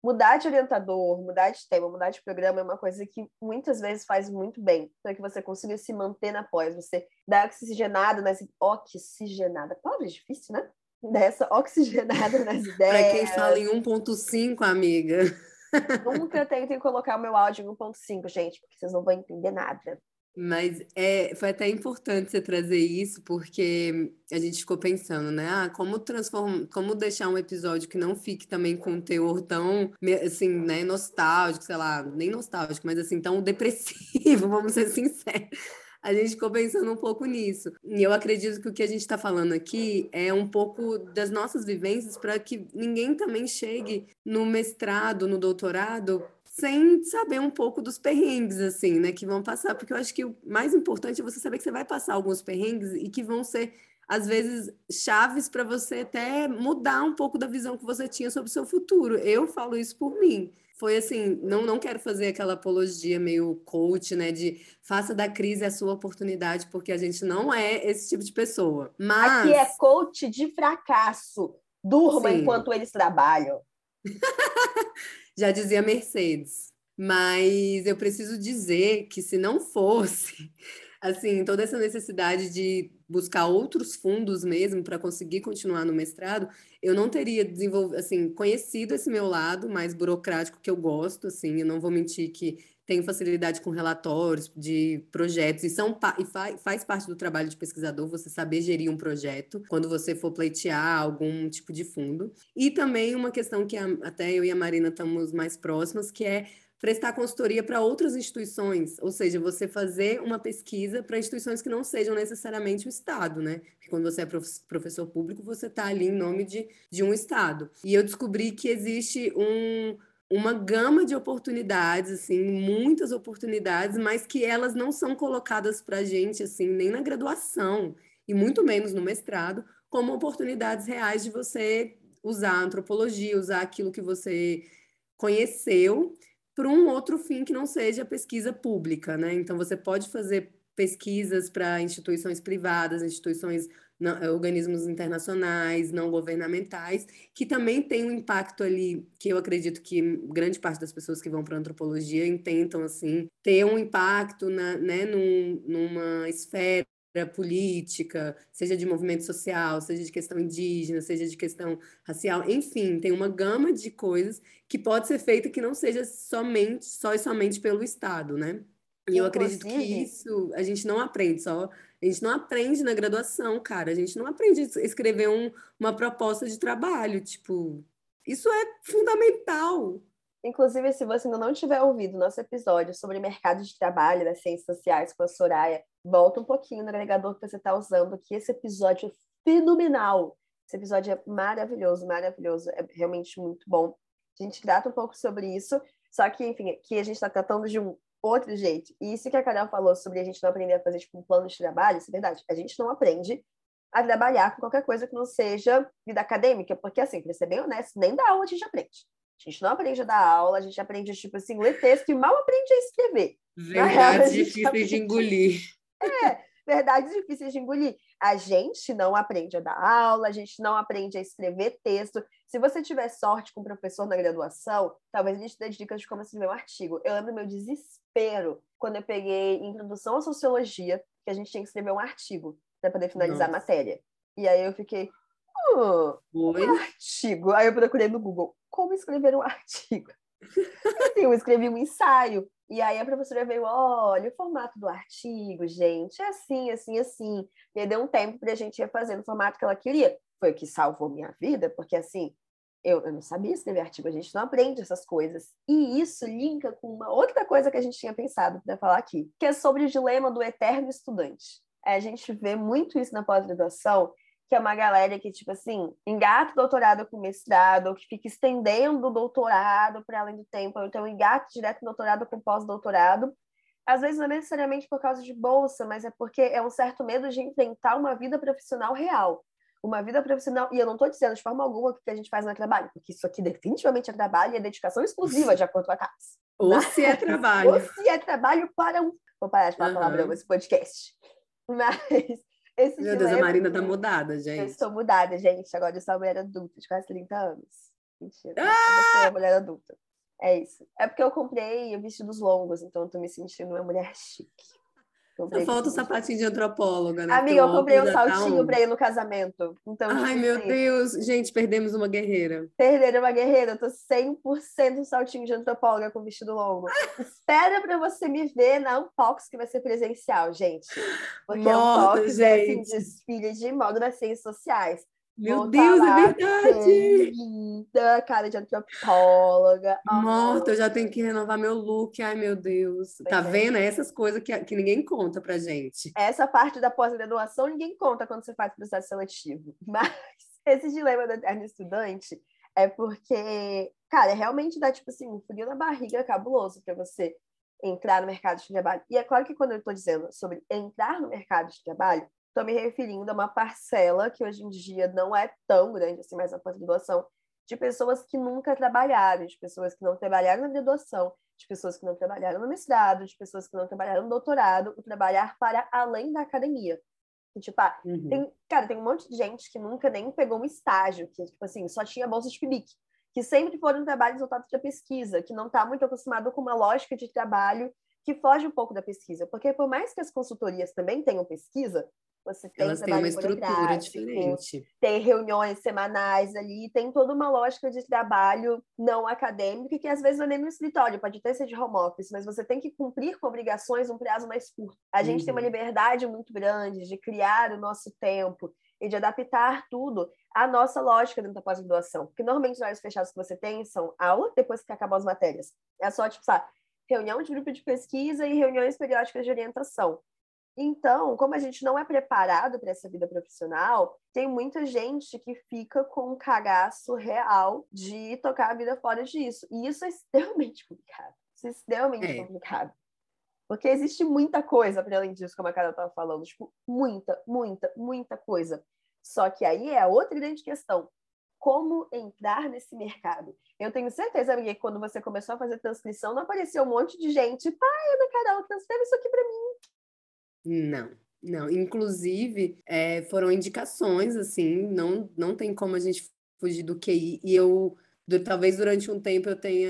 [SPEAKER 6] mudar de orientador, mudar de tema, mudar de programa é uma coisa que muitas vezes faz muito bem, para que você consiga se manter na pós, você dá oxigenada nas oxigenada, palavra difícil, né? Dessa oxigenada nas ideias.
[SPEAKER 7] Para quem fala em 1.5, amiga.
[SPEAKER 6] Nunca tentem colocar o meu áudio em 1.5, gente, porque vocês não vão entender nada.
[SPEAKER 7] Mas é, foi até importante você trazer isso, porque a gente ficou pensando, né? Ah, como transformar, como deixar um episódio que não fique também com um teor tão, assim, né, nostálgico, sei lá, nem nostálgico, mas assim, tão depressivo, vamos ser sinceros. A gente ficou pensando um pouco nisso. E eu acredito que o que a gente está falando aqui é um pouco das nossas vivências para que ninguém também chegue no mestrado, no doutorado, sem saber um pouco dos perrengues, assim, né, que vão passar, porque eu acho que o mais importante é você saber que você vai passar alguns perrengues e que vão ser, às vezes, chaves para você até mudar um pouco da visão que você tinha sobre o seu futuro. Eu falo isso por mim. Foi assim, não, não quero fazer aquela apologia meio coach, né, de faça da crise a sua oportunidade, porque a gente não é esse tipo de pessoa. Mas...
[SPEAKER 6] Aqui é coach de fracasso. Durma Sim. enquanto eles trabalham.
[SPEAKER 7] já dizia Mercedes. Mas eu preciso dizer que se não fosse assim, toda essa necessidade de buscar outros fundos mesmo para conseguir continuar no mestrado, eu não teria desenvolvido, assim, conhecido esse meu lado mais burocrático que eu gosto, assim, eu não vou mentir que tenho facilidade com relatórios de projetos e são e fa faz parte do trabalho de pesquisador você saber gerir um projeto quando você for pleitear algum tipo de fundo. E também uma questão que a, até eu e a Marina estamos mais próximas, que é prestar consultoria para outras instituições, ou seja, você fazer uma pesquisa para instituições que não sejam necessariamente o Estado, né? Porque quando você é professor público, você está ali em nome de, de um Estado. E eu descobri que existe um, uma gama de oportunidades, assim, muitas oportunidades, mas que elas não são colocadas para a gente, assim, nem na graduação, e muito menos no mestrado, como oportunidades reais de você usar a antropologia, usar aquilo que você conheceu para um outro fim que não seja pesquisa pública, né? Então você pode fazer pesquisas para instituições privadas, instituições, não, eh, organismos internacionais, não governamentais, que também tem um impacto ali, que eu acredito que grande parte das pessoas que vão para antropologia intentam assim ter um impacto na, né, num, numa esfera política, seja de movimento social, seja de questão indígena, seja de questão racial, enfim, tem uma gama de coisas que pode ser feita que não seja somente, só e somente pelo Estado, né? E eu acredito que isso a gente não aprende só, a gente não aprende na graduação, cara, a gente não aprende a escrever um, uma proposta de trabalho, tipo, isso é fundamental.
[SPEAKER 6] Inclusive, se você ainda não tiver ouvido nosso episódio sobre mercado de trabalho das ciências sociais com a Soraya, volta um pouquinho no agregador que você está usando, que esse episódio é fenomenal. Esse episódio é maravilhoso, maravilhoso, é realmente muito bom. A gente trata um pouco sobre isso, só que, enfim, aqui a gente está tratando de um outro jeito. E isso que a Carol falou sobre a gente não aprender a fazer tipo, um plano de trabalho, isso é verdade. A gente não aprende a trabalhar com qualquer coisa que não seja vida acadêmica, porque, assim, para ser bem honesto, nem da aula a gente aprende. A gente não aprende a dar aula, a gente aprende, tipo assim, ler texto e mal aprende a escrever.
[SPEAKER 7] Verdades difíceis de engolir.
[SPEAKER 6] É, verdades difíceis de engolir. A gente não aprende a dar aula, a gente não aprende a escrever texto. Se você tiver sorte com o professor na graduação, talvez a gente dê dicas de como escrever um artigo. Eu lembro meu desespero quando eu peguei Introdução à Sociologia, que a gente tinha que escrever um artigo para poder finalizar Nossa. a matéria. E aí eu fiquei, oh, um artigo. Aí eu procurei no Google, como escrever um artigo. assim, eu escrevi um ensaio. E aí a professora veio, olha, o formato do artigo, gente, é assim, assim, assim. E deu um tempo para a gente ir fazendo o formato que ela queria. Foi o que salvou minha vida, porque assim, Eu, eu não sabia escrever artigo, a gente não aprende essas coisas. E isso linka com uma outra coisa que a gente tinha pensado para falar aqui, que é sobre o dilema do eterno estudante. É, a gente vê muito isso na pós-graduação, que é uma galera que, tipo assim, engata o doutorado com mestrado, ou que fica estendendo o doutorado para além do tempo, ou então engata direto o doutorado com pós-doutorado. Às vezes não é necessariamente por causa de bolsa, mas é porque é um certo medo de enfrentar uma vida profissional real uma vida profissional, e eu não estou dizendo de forma alguma o que a gente faz no é trabalho, porque isso aqui definitivamente é trabalho e é dedicação exclusiva, de acordo com a casa.
[SPEAKER 7] Ou se é trabalho.
[SPEAKER 6] Ou se é trabalho para um. Vou parar de falar uhum. palavrão nesse podcast. Mas. Esse
[SPEAKER 7] Meu Deus, a Marina tá mudada, gente.
[SPEAKER 6] Eu estou mudada, gente. Agora eu sou uma mulher adulta, de quase 30 anos. Mentira. Ah! Eu sou uma mulher adulta. É isso. É porque eu comprei vestidos longos, então eu tô me sentindo uma mulher chique.
[SPEAKER 7] Comprei falta o sapatinho de antropóloga, né?
[SPEAKER 6] Amiga, eu comprei um saltinho tá pra ir no casamento. Então,
[SPEAKER 7] Ai, meu assim, Deus. Gente, perdemos uma guerreira.
[SPEAKER 6] Perderam uma guerreira. Eu tô 100% saltinho de antropóloga com vestido longo. Espera pra você me ver na Unbox, que vai ser presencial, gente. Porque Morta, Unbox é assim, desfile de moda nas ciências sociais.
[SPEAKER 7] Meu Deus, é verdade!
[SPEAKER 6] Linda, cara de antropóloga.
[SPEAKER 7] Morta, eu já tenho que renovar meu look. Ai, meu Deus. Pois tá é. vendo? É essas coisas que, que ninguém conta pra gente.
[SPEAKER 6] Essa parte da pós-graduação ninguém conta quando você faz processo seletivo. Mas esse dilema do eterno estudante é porque, cara, realmente dá, tipo assim, um frio na barriga cabuloso para você entrar no mercado de trabalho. E é claro que quando eu estou dizendo sobre entrar no mercado de trabalho, Estou me referindo a uma parcela que hoje em dia não é tão grande assim, mais na pós-graduação, de pessoas que nunca trabalharam, de pessoas que não trabalharam na graduação, de pessoas que não trabalharam no mestrado, de pessoas que não trabalharam no doutorado, o trabalhar para além da academia. E, tipo, ah, uhum. tem, cara, tem um monte de gente que nunca nem pegou um estágio, que, tipo assim, só tinha bolsa de PIBIC, que sempre foram trabalhos voltados para pesquisa, que não está muito acostumado com uma lógica de trabalho que foge um pouco da pesquisa. Porque por mais que as consultorias também tenham pesquisa, você tem
[SPEAKER 7] Elas têm uma estrutura diferente.
[SPEAKER 6] Tem reuniões semanais ali, tem toda uma lógica de trabalho não acadêmico, que às vezes não é nem no escritório, pode até ser de home office, mas você tem que cumprir com obrigações um prazo mais curto. A gente uhum. tem uma uhum. liberdade muito grande de criar o nosso tempo e de adaptar tudo à nossa lógica dentro da pós-graduação. Porque normalmente os horários fechados que você tem são aula, depois que acabam as matérias. É só, tipo, sabe, reunião de grupo de pesquisa e reuniões periódicas de orientação. Então, como a gente não é preparado para essa vida profissional, tem muita gente que fica com um cagaço real de tocar a vida fora disso. E isso é extremamente complicado. Isso é extremamente é. complicado. Porque existe muita coisa para além disso, como a Carol estava falando. Tipo, muita, muita, muita coisa. Só que aí é a outra grande questão. Como entrar nesse mercado? Eu tenho certeza, amiga, que quando você começou a fazer transcrição, não apareceu um monte de gente. Pai, Ana Carol, transcreve isso aqui para mim
[SPEAKER 7] não, não. Inclusive, é, foram indicações, assim, não, não tem como a gente fugir do QI. E eu, talvez durante um tempo, eu tenha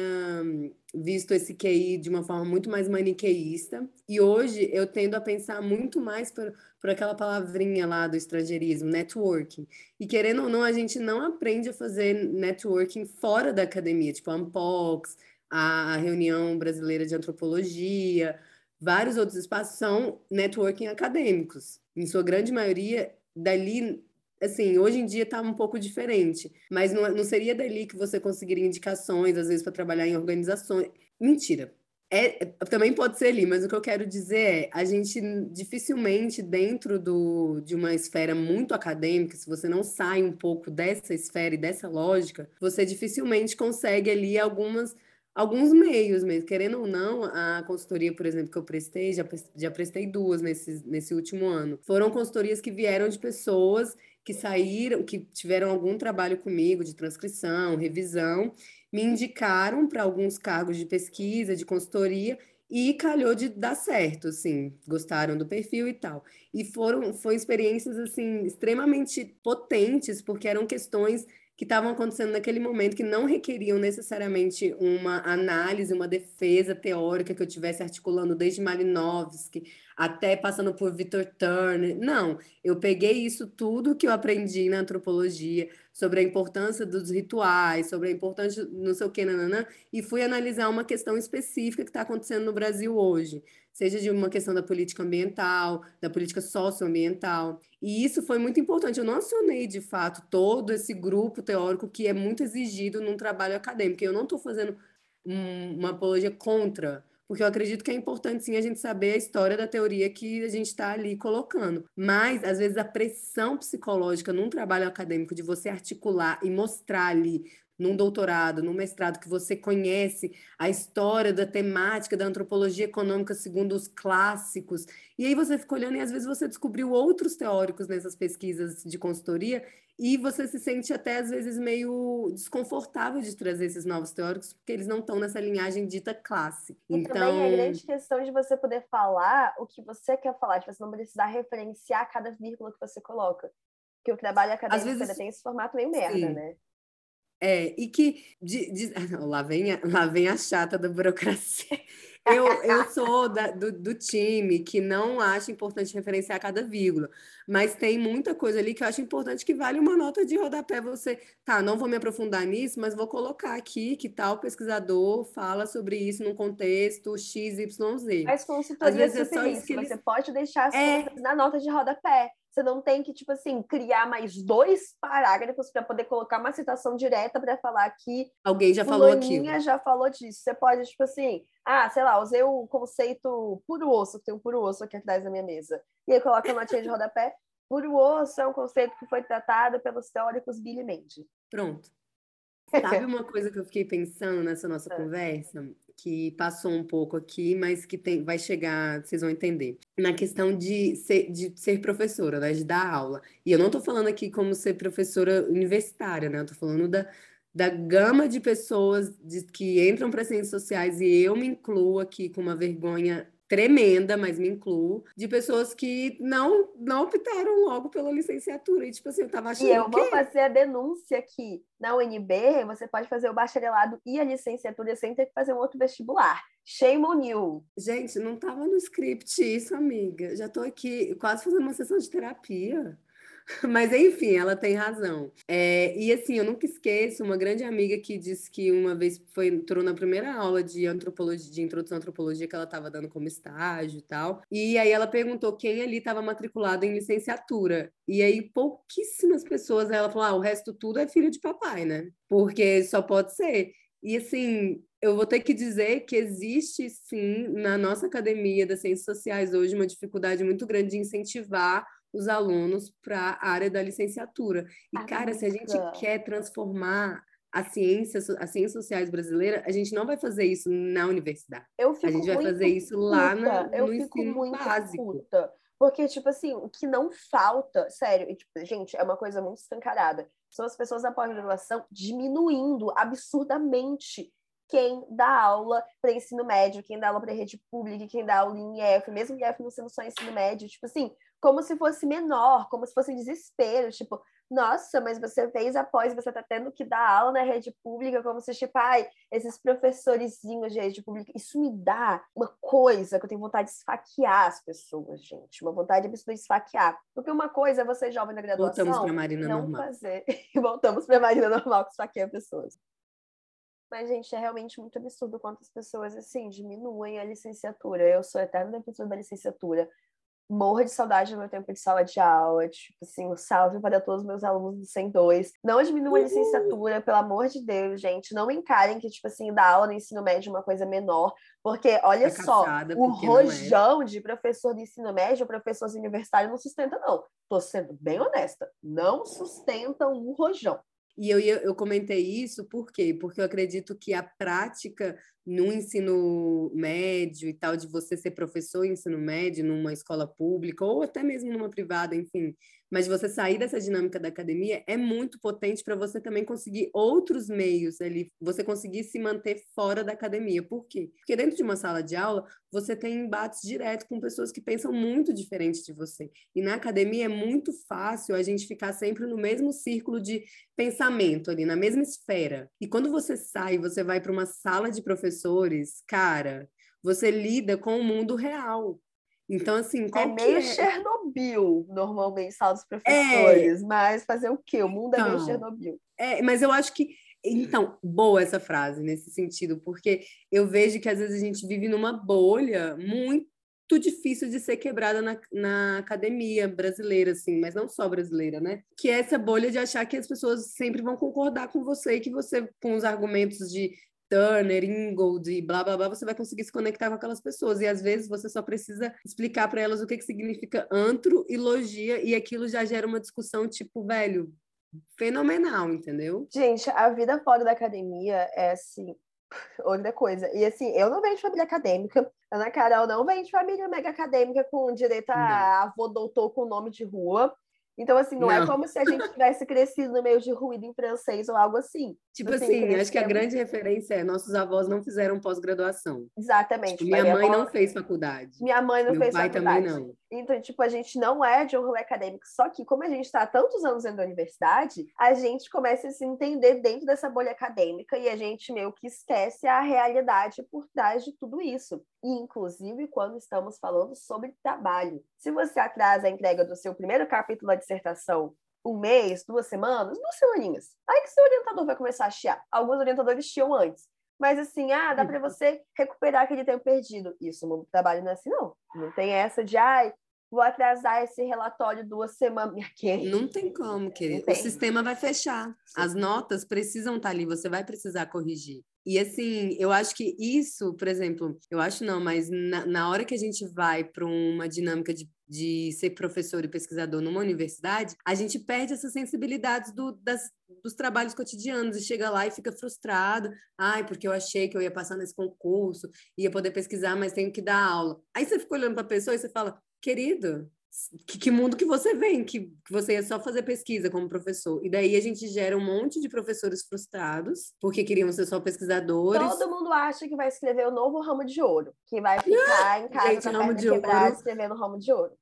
[SPEAKER 7] visto esse QI de uma forma muito mais maniqueísta. E hoje eu tendo a pensar muito mais por, por aquela palavrinha lá do estrangeirismo, networking. E querendo ou não, a gente não aprende a fazer networking fora da academia, tipo a Ampox, a reunião brasileira de antropologia Vários outros espaços são networking acadêmicos. Em sua grande maioria, dali, assim, hoje em dia está um pouco diferente, mas não, não seria dali que você conseguiria indicações, às vezes, para trabalhar em organizações. Mentira. É, também pode ser ali, mas o que eu quero dizer é, a gente dificilmente dentro do, de uma esfera muito acadêmica, se você não sai um pouco dessa esfera e dessa lógica, você dificilmente consegue ali algumas alguns meios mesmo. Querendo ou não, a consultoria, por exemplo, que eu prestei, já, já prestei duas nesse, nesse último ano. Foram consultorias que vieram de pessoas que saíram, que tiveram algum trabalho comigo de transcrição, revisão, me indicaram para alguns cargos de pesquisa, de consultoria, e calhou de dar certo, assim, gostaram do perfil e tal. E foram, foram experiências, assim, extremamente potentes, porque eram questões que estavam acontecendo naquele momento que não requeriam necessariamente uma análise, uma defesa teórica que eu tivesse articulando desde Malinowski até passando por Victor Turner. Não, eu peguei isso tudo que eu aprendi na antropologia, sobre a importância dos rituais, sobre a importância não sei o que, nananã, e fui analisar uma questão específica que está acontecendo no Brasil hoje, seja de uma questão da política ambiental, da política socioambiental. E isso foi muito importante. Eu não acionei, de fato, todo esse grupo teórico que é muito exigido num trabalho acadêmico. Eu não estou fazendo um, uma apologia contra porque eu acredito que é importante sim a gente saber a história da teoria que a gente está ali colocando. Mas, às vezes, a pressão psicológica num trabalho acadêmico de você articular e mostrar ali num doutorado, num mestrado, que você conhece a história da temática da antropologia econômica segundo os clássicos, e aí você fica olhando e às vezes você descobriu outros teóricos nessas pesquisas de consultoria e você se sente até às vezes meio desconfortável de trazer esses novos teóricos, porque eles não estão nessa linhagem dita classe.
[SPEAKER 6] E
[SPEAKER 7] então...
[SPEAKER 6] também é a grande questão de você poder falar o que você quer falar, de você não precisar referenciar cada vírgula que você coloca. Porque o trabalho acadêmico vezes... ainda tem esse formato meio merda, Sim. né?
[SPEAKER 7] É, e que de, de, lá, vem a, lá vem a chata da burocracia. Eu, eu sou da, do, do, time que não acha importante referenciar cada vírgula, mas tem muita coisa ali que eu acho importante que vale uma nota de rodapé. Você, tá, não vou me aprofundar nisso, mas vou colocar aqui que tal pesquisador fala sobre isso num contexto XYZ.
[SPEAKER 6] Mas consultoria Às vezes é só isso que eles... você pode deixar as é... coisas na nota de rodapé. Você não tem que, tipo assim, criar mais dois parágrafos para poder colocar uma citação direta para falar que
[SPEAKER 7] alguém já falou aquilo.
[SPEAKER 6] já falou disso. Você pode, tipo assim, ah, sei lá, usei o conceito puro osso, que tem um puro osso aqui atrás da minha mesa. E aí coloca a notinha de rodapé. Puro osso é um conceito que foi tratado pelos teóricos Billy Mendes.
[SPEAKER 7] Pronto. Sabe uma coisa que eu fiquei pensando nessa nossa é. conversa? Que passou um pouco aqui, mas que tem, vai chegar, vocês vão entender. Na questão de ser, de ser professora, né, de dar aula. E eu não estou falando aqui como ser professora universitária, né? Eu estou falando da, da gama de pessoas de, que entram para ciências sociais e eu me incluo aqui com uma vergonha tremenda, mas me incluo, de pessoas que não não optaram logo pela licenciatura. E, tipo assim, eu tava achando.
[SPEAKER 6] E eu vou fazer a denúncia que na UNB você pode fazer o bacharelado e a licenciatura sem ter que fazer um outro vestibular. Shame on you.
[SPEAKER 7] Gente, não tava no script isso, amiga. Já tô aqui quase fazendo uma sessão de terapia. Mas enfim, ela tem razão. É, e assim, eu nunca esqueço uma grande amiga que disse que uma vez foi, entrou na primeira aula de antropologia, de introdução à antropologia que ela estava dando como estágio e tal. E aí ela perguntou quem ali estava matriculado em licenciatura. E aí pouquíssimas pessoas, ela falou: ah, o resto tudo é filho de papai, né? Porque só pode ser. E assim, eu vou ter que dizer que existe sim na nossa academia das ciências sociais hoje uma dificuldade muito grande de incentivar os alunos para a área da licenciatura. E, ah, cara, se a gente quer transformar a ciência, as ciências sociais brasileiras, a gente não vai fazer isso na universidade. a gente vai fazer isso lá no, no eu fico ensino muito básico. Puta.
[SPEAKER 6] Porque, tipo assim, o que não falta, sério, tipo, gente, é uma coisa muito escancarada, são as pessoas da pós-graduação diminuindo absurdamente quem dá aula para ensino médio, quem dá aula para rede pública, quem dá aula em IF, mesmo IF não sendo só ensino médio, tipo assim, como se fosse menor, como se fosse desespero, tipo, nossa, mas você fez após, você tá tendo que dar aula na rede pública, como se, tipo, ai, esses professorizinhos de rede pública, isso me dá uma coisa que eu tenho vontade de esfaquear as pessoas, gente, uma vontade de esfaquear. Porque uma coisa é você jovem na graduação,
[SPEAKER 7] Voltamos pra Marina
[SPEAKER 6] não
[SPEAKER 7] normal.
[SPEAKER 6] fazer, voltamos pra Marina normal que esfaqueia pessoas. Mas, gente, é realmente muito absurdo quantas pessoas, assim, diminuem a licenciatura. Eu sou eterna defensora da licenciatura morro de saudade do meu tempo de sala de aula, tipo assim, um salve para todos os meus alunos do 102. Não diminua a licenciatura, pelo amor de Deus, gente, não encarem que, tipo assim, dar aula no ensino médio é uma coisa menor, porque, olha é só, o rojão é. de professor de ensino médio, professor universitário não sustenta, não. Tô sendo bem honesta, não sustenta um rojão.
[SPEAKER 7] E eu, eu comentei isso por quê? Porque eu acredito que a prática no ensino médio e tal, de você ser professor em ensino médio numa escola pública ou até mesmo numa privada, enfim, mas você sair dessa dinâmica da academia é muito potente para você também conseguir outros meios ali, você conseguir se manter fora da academia. Por quê? Porque dentro de uma sala de aula, você tem embates direto com pessoas que pensam muito diferente de você. E na academia é muito fácil a gente ficar sempre no mesmo círculo de pensamento ali, na mesma esfera. E quando você sai, você vai para uma sala de professores, cara, você lida com o mundo real. Então, assim,
[SPEAKER 6] É meio
[SPEAKER 7] é?
[SPEAKER 6] Chernobyl, normalmente, sala dos professores. Mas fazer o quê? O mundo é meio
[SPEAKER 7] Então.
[SPEAKER 6] Chernobyl.
[SPEAKER 7] É, mas eu acho que. Então, boa essa frase nesse sentido, porque eu vejo que às vezes a gente vive numa bolha muito difícil de ser quebrada na, na academia brasileira, assim, mas não só brasileira, né? Que é essa bolha de achar que as pessoas sempre vão concordar com você e que você, com os argumentos de Turner, Ingold e blá blá blá, você vai conseguir se conectar com aquelas pessoas. E às vezes você só precisa explicar para elas o que, que significa antro e logia, e aquilo já gera uma discussão, tipo, velho, fenomenal, entendeu?
[SPEAKER 6] Gente, a vida fora da academia é assim, outra coisa. E assim, eu não venho de família acadêmica. Ana Carol não vem de família mega acadêmica com direito a avô doutor com nome de rua. Então, assim, não, é
[SPEAKER 7] Não.
[SPEAKER 6] como se a gente tivesse crescido no meio de ruído em francês ou algo assim.
[SPEAKER 7] Tipo
[SPEAKER 6] Assim,
[SPEAKER 7] assim, acho que a grande referência é nossos avós não fizeram pós-graduação.
[SPEAKER 6] Exatamente.
[SPEAKER 7] Tipo, minha mãe
[SPEAKER 6] avó-
[SPEAKER 7] não fez faculdade.
[SPEAKER 6] Minha mãe não
[SPEAKER 7] Meu
[SPEAKER 6] fez
[SPEAKER 7] pai também
[SPEAKER 6] faculdade.
[SPEAKER 7] não.
[SPEAKER 6] Então, tipo, a gente não é de um rolê acadêmico. Só que, como a gente está há tantos anos dentro da universidade, a gente começa a se entender dentro dessa bolha acadêmica e a gente meio que esquece a realidade por trás de tudo isso. E, inclusive, quando estamos falando sobre trabalho. Se você atrasa a entrega do seu primeiro capítulo da dissertação um mês, duas semanas, duas semaninhas, aí que seu orientador vai começar a chiar. Alguns orientadores chiam antes. Mas assim, ah, dá para você recuperar aquele tempo perdido. Isso no mundo do trabalho não é assim, não. Não tem essa de, ai, vou atrasar esse relatório duas semanas.
[SPEAKER 7] Não tem como, querido.
[SPEAKER 6] Não
[SPEAKER 7] O
[SPEAKER 6] tem.
[SPEAKER 7] sistema vai fechar. As notas precisam estar ali, você vai precisar corrigir. E assim, eu acho que isso, por exemplo, eu acho não, mas na, na hora que a gente vai para uma dinâmica de, de ser professor e pesquisador numa universidade, a gente perde essas sensibilidades do, das, dos trabalhos cotidianos e chega lá e fica frustrado. Ai, porque eu achei que eu ia passar nesse concurso, ia poder pesquisar, mas tenho que dar aula. Aí você fica olhando para a pessoa e você fala, querido, que, que mundo que você vem, que, que você ia só fazer pesquisa como professor. E daí a gente gera um monte de professores frustrados, porque queriam ser só pesquisadores.
[SPEAKER 6] Todo mundo acha que vai escrever o novo ramo de ouro, que vai ficar em casa
[SPEAKER 7] Gente, ramo de
[SPEAKER 6] quebrada
[SPEAKER 7] ouro.
[SPEAKER 6] escrevendo ramo de ouro.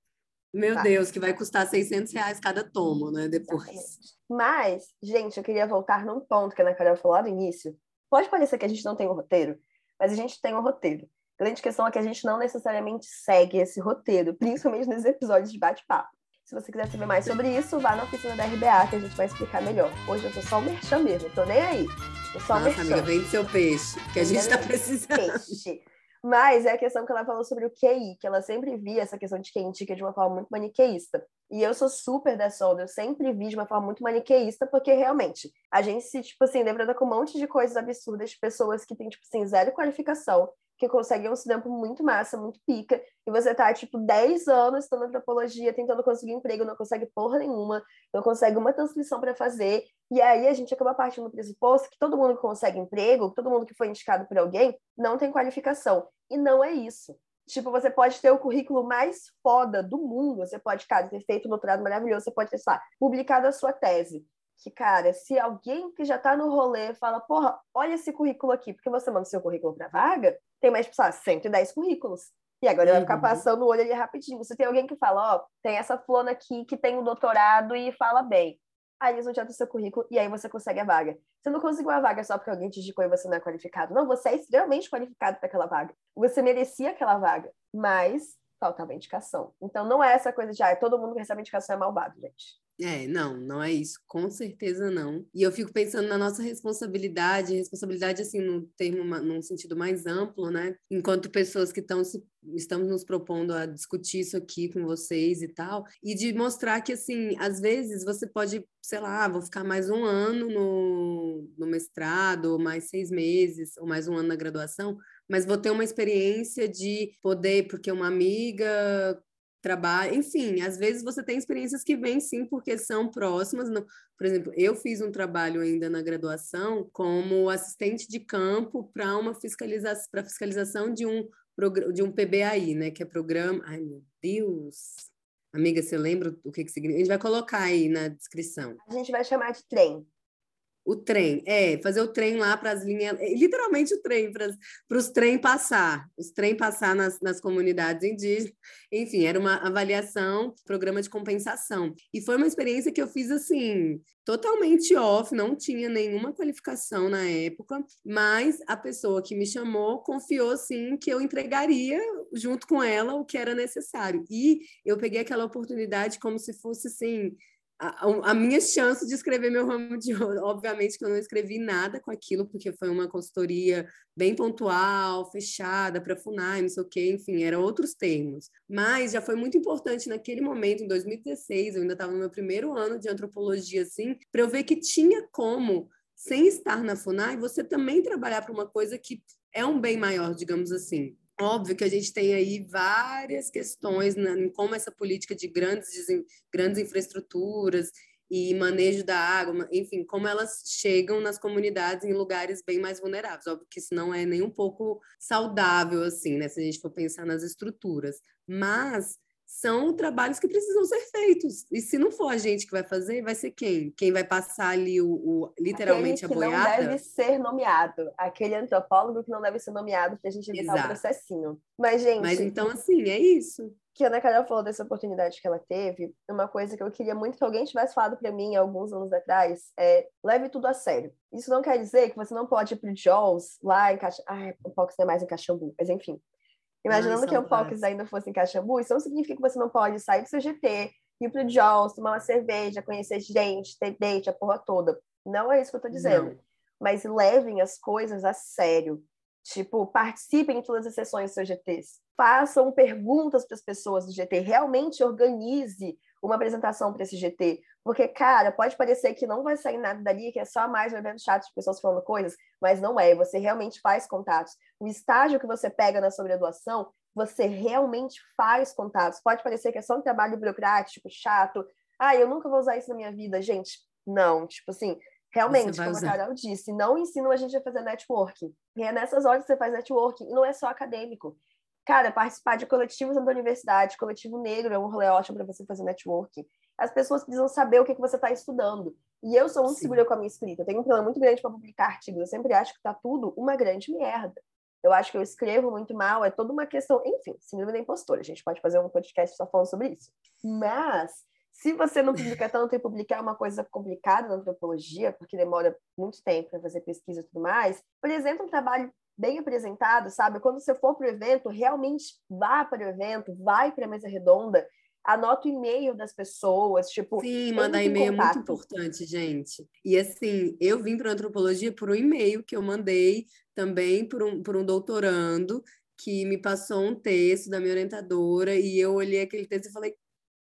[SPEAKER 7] Meu
[SPEAKER 6] Tá.
[SPEAKER 7] Deus, que vai custar 600 reais cada tomo, né? Depois.
[SPEAKER 6] Exatamente. Mas, gente, eu queria voltar num ponto que a Ana Carol falou lá no início. Pode parecer que a gente não tem um roteiro, mas a gente tem um roteiro. A grande questão é que a gente não necessariamente segue esse roteiro, principalmente nos episódios de bate-papo. Se você quiser saber mais sobre isso, vá na oficina da RBA que a gente vai explicar melhor. Hoje eu tô só o merchan mesmo, tô nem aí. Tô só o
[SPEAKER 7] Nossa,
[SPEAKER 6] merchan.
[SPEAKER 7] amiga, vende seu peixe, que a gente tá precisando.
[SPEAKER 6] peixe. Mas é a questão que ela falou sobre o QI, que ela sempre via essa questão de QI indica de uma forma muito maniqueísta. E eu sou super dessa onda, eu sempre vi de uma forma muito maniqueísta, porque realmente a gente se, tipo assim, lembra com um monte de coisas absurdas de pessoas que têm, tipo assim, zero qualificação, que conseguem um tempo muito massa, muito pica, e você tá, tipo, 10 anos estudando antropologia, tentando conseguir emprego, não consegue porra nenhuma, não consegue uma transcrição para fazer, e aí a gente acaba partindo do pressuposto que todo mundo que consegue emprego, todo mundo que foi indicado por alguém, não tem qualificação. E não é isso. Tipo, você pode ter o currículo mais foda do mundo, você pode, cara, ter feito um doutorado maravilhoso, você pode ter, sei lá, publicado a sua tese. Que, cara, se alguém que já tá no rolê fala, porra, olha esse currículo aqui, porque você manda o seu currículo pra vaga, tem mais, tipo, lá, 110 currículos. E agora ele vai ficar
[SPEAKER 7] Uhum.
[SPEAKER 6] passando o olho ali rapidinho. Se tem alguém que fala, ó, tem essa flona aqui que tem um doutorado e fala bem. Aí eles vão tirar do seu currículo e aí você consegue a vaga. Você não conseguiu a vaga só porque alguém te indicou e você não é qualificado. Não, você é extremamente qualificado para aquela vaga. Você merecia aquela vaga, mas faltava indicação. Então não é essa coisa de, ah, todo mundo que recebe indicação é malvado, gente.
[SPEAKER 7] É, não, não é isso, com certeza não. E eu fico pensando na nossa responsabilidade, responsabilidade assim no termo, num sentido mais amplo, né? Enquanto pessoas que estão se estamos nos propondo a discutir isso aqui com vocês e tal, e de mostrar que assim, às vezes você pode, sei lá, vou ficar mais um ano no, no mestrado, ou mais seis meses, ou mais um ano na graduação, mas vou ter uma experiência de poder, porque uma amiga trabalho, enfim, às vezes você tem experiências que vêm sim porque são próximas. Não, por exemplo, eu fiz um trabalho ainda na graduação como assistente de campo para uma fiscalização, para fiscalização de um de um PBAI, né, que é programa. Ai, meu Deus. Amiga, você lembra o que que significa? A gente vai colocar aí na descrição.
[SPEAKER 6] A gente vai chamar de trem.
[SPEAKER 7] O trem, é, fazer o trem lá para as linhas, é, literalmente o trem, para os trem passar, os trem passar nas, nas comunidades indígenas. Enfim, era uma avaliação, programa de compensação. E foi uma experiência que eu fiz assim, totalmente off, não tinha nenhuma qualificação na época, mas a pessoa que me chamou confiou sim que eu entregaria junto com ela o que era necessário. E eu peguei aquela oportunidade como se fosse assim, a, a, minha chance de escrever meu ramo de ouro. Obviamente que eu não escrevi nada com aquilo, porque foi uma consultoria bem pontual, fechada, para FUNAI, não sei o quê, enfim, eram outros termos. Mas já foi muito importante naquele momento, em 2016, eu ainda estava no meu primeiro ano de antropologia, assim, para eu ver que tinha como, sem estar na FUNAI, você também trabalhar para uma coisa que é um bem maior, digamos assim. Óbvio que a gente tem aí várias questões né, em como essa política de grandes, grandes infraestruturas e manejo da água, enfim, como elas chegam nas comunidades em lugares bem mais vulneráveis. Óbvio que isso não é nem um pouco saudável, assim, né, se a gente for pensar nas estruturas. Mas são trabalhos que precisam ser feitos. E se não for a gente que vai fazer, vai ser quem? Quem vai passar ali o, o literalmente
[SPEAKER 6] Aquele
[SPEAKER 7] a boiada?
[SPEAKER 6] não deve ser nomeado. Aquele antropólogo que não deve ser nomeado para a gente evitar Exato. o processinho. Mas, gente...
[SPEAKER 7] Mas então, assim, é isso.
[SPEAKER 6] Que a Ana Carol falou dessa oportunidade que ela teve, uma coisa que eu queria muito que alguém tivesse falado para mim alguns anos atrás é leve tudo a sério. Isso não quer dizer que você não pode ir pro Jaws lá em Caixa... Ah, o Fox não é mais em Caxambu, mas enfim Imaginando que o Fox ainda fosse em Caxambu, isso não significa que você não pode sair do seu GT, ir pro Jaws, tomar uma cerveja, conhecer gente, ter date, a porra toda. Não é isso que eu tô dizendo. Não. Mas levem as coisas a sério. Tipo, participem de todas as sessões do seu GTs. Façam perguntas para as pessoas do GT. Realmente organize uma apresentação para esse GT. Porque, cara, pode parecer que não vai sair nada dali, que é só mais um evento chato de pessoas falando coisas, mas não é. Você realmente faz contatos. O estágio que você pega na sobredoação, você realmente faz contatos. Pode parecer que é só um trabalho burocrático, chato. Ah, eu nunca vou usar isso na minha vida. Gente, não. Tipo assim, realmente, como usar. a Carol disse, não ensinam a gente a fazer networking. E é nessas horas que você faz networking. E não é só acadêmico. Cara, participar de coletivos da universidade, coletivo negro é um rolê ótimo para você fazer networking. As pessoas precisam saber o que, que você está estudando. E eu sou muito Sim. segura com a minha escrita. Eu tenho um problema muito grande para publicar artigos. Eu sempre acho que está tudo uma grande merda. Eu acho que eu escrevo muito mal, é toda uma questão. Enfim, síndrome da impostora. A gente pode fazer um podcast só falando sobre isso. Mas, se você não publica tanto e publicar uma coisa complicada na antropologia, porque demora muito tempo para fazer pesquisa e tudo mais, por exemplo, um trabalho bem apresentado, sabe? Quando você for para o evento, realmente vá para o evento, vai para a mesa redonda, anota o e-mail das pessoas, tipo.
[SPEAKER 7] Sim, mandar e-mail é muito importante, gente. E assim, eu vim para antropologia por um e-mail que eu mandei também por um, por um doutorando que me passou um texto da minha orientadora e eu olhei aquele texto e falei.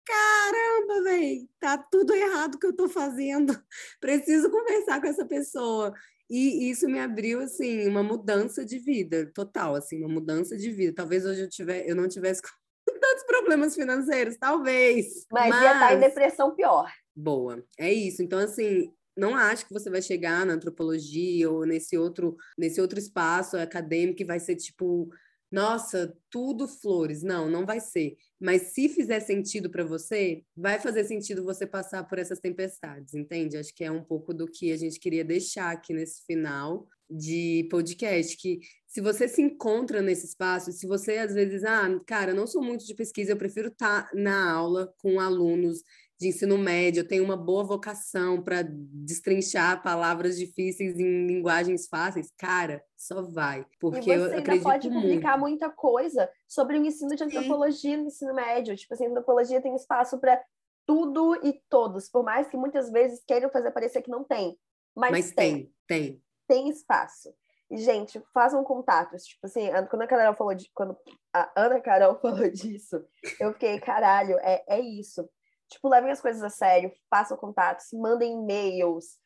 [SPEAKER 7] Caramba, velho, tá tudo errado que eu tô fazendo. Preciso conversar com essa pessoa. E isso me abriu assim uma mudança de vida total, assim, uma mudança de vida. Talvez hoje eu tiver, eu não tivesse tantos problemas financeiros, talvez.
[SPEAKER 6] Mas, mas... ia estar tá em depressão pior.
[SPEAKER 7] Boa. É isso. Então assim, não acho que você vai chegar na antropologia ou nesse outro nesse outro espaço acadêmico que vai ser tipo nossa, tudo flores. Não, não vai ser. Mas se fizer sentido para você, vai fazer sentido você passar por essas tempestades, entende? Acho que é um pouco do que a gente queria deixar aqui nesse final de podcast, que se você se encontra nesse espaço, se você às vezes, ah, cara, eu não sou muito de pesquisa, eu prefiro estar tá na aula com alunos de ensino médio, eu tenho uma boa vocação para destrinchar palavras difíceis em linguagens fáceis, cara, só vai. Porque
[SPEAKER 6] e você
[SPEAKER 7] eu
[SPEAKER 6] ainda pode publicar muito. muita coisa sobre o ensino de antropologia Sim. no ensino médio. Tipo assim, a antropologia tem espaço para tudo e todos, por mais que muitas vezes queiram fazer parecer que não tem. Mas,
[SPEAKER 7] Mas tem, tem.
[SPEAKER 6] Tem espaço. E, gente, façam contatos. Tipo assim, quando a Carol falou de, quando a Ana Carol falou disso, eu fiquei, caralho, é, é isso. Tipo, levem as coisas a sério, façam contatos, mandem e-mails.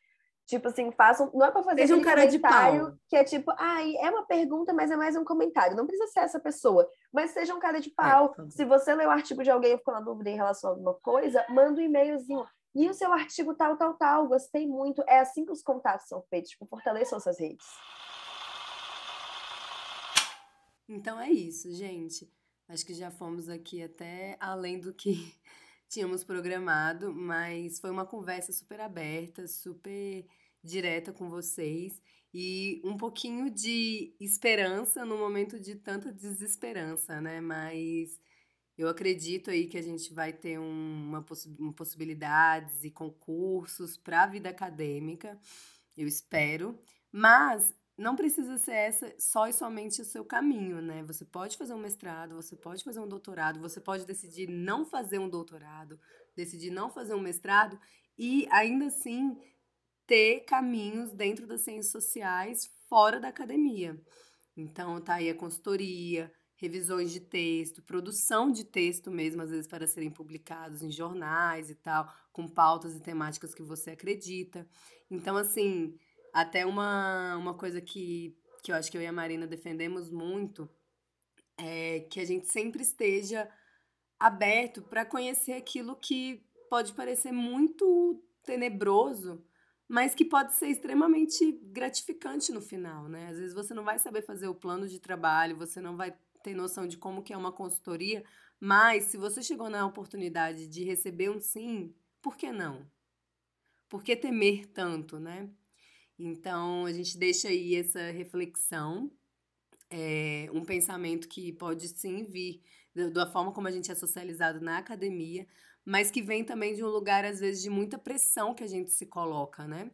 [SPEAKER 6] Tipo assim, façam. Não é para fazer
[SPEAKER 7] Seja um cara de pau.
[SPEAKER 6] que é tipo, ai, ah, é uma pergunta, mas é mais um comentário. Não precisa ser essa pessoa. Mas seja um cara de pau. É, Se você lê o artigo de alguém e ficou na dúvida em relação a alguma coisa, manda um e-mailzinho. E o seu artigo tal, tal, tal, gostei muito. É assim que os contatos são feitos. Tipo, fortaleçam suas redes.
[SPEAKER 7] Então é isso, gente. Acho que já fomos aqui até além do que tínhamos programado, mas foi uma conversa super aberta, super direta com vocês e um pouquinho de esperança no momento de tanta desesperança, né? Mas eu acredito aí que a gente vai ter uma, possi possibilidades e concursos para a vida acadêmica, eu espero. Mas não precisa ser essa só e somente o seu caminho, né? Você pode fazer um mestrado, você pode fazer um doutorado, você pode decidir não fazer um doutorado, decidir não fazer um mestrado e ainda assim ter caminhos dentro das ciências sociais fora da academia. Então, tá aí a consultoria, revisões de texto, produção de texto mesmo, às vezes para serem publicados em jornais e tal, com pautas e temáticas que você acredita. Então, assim, até uma, uma coisa que, que eu acho que eu e a Marina defendemos muito é que a gente sempre esteja aberto para conhecer aquilo que pode parecer muito tenebroso, mas que pode ser extremamente gratificante no final, né? Às vezes você não vai saber fazer o plano de trabalho, você não vai ter noção de como que é uma consultoria, mas se você chegou na oportunidade de receber um sim, por que não? Por que temer tanto, né? Então, a gente deixa aí essa reflexão, é, um pensamento que pode sim vir da forma como a gente é socializado na academia, mas que vem também de um lugar, às vezes, de muita pressão que a gente se coloca, né?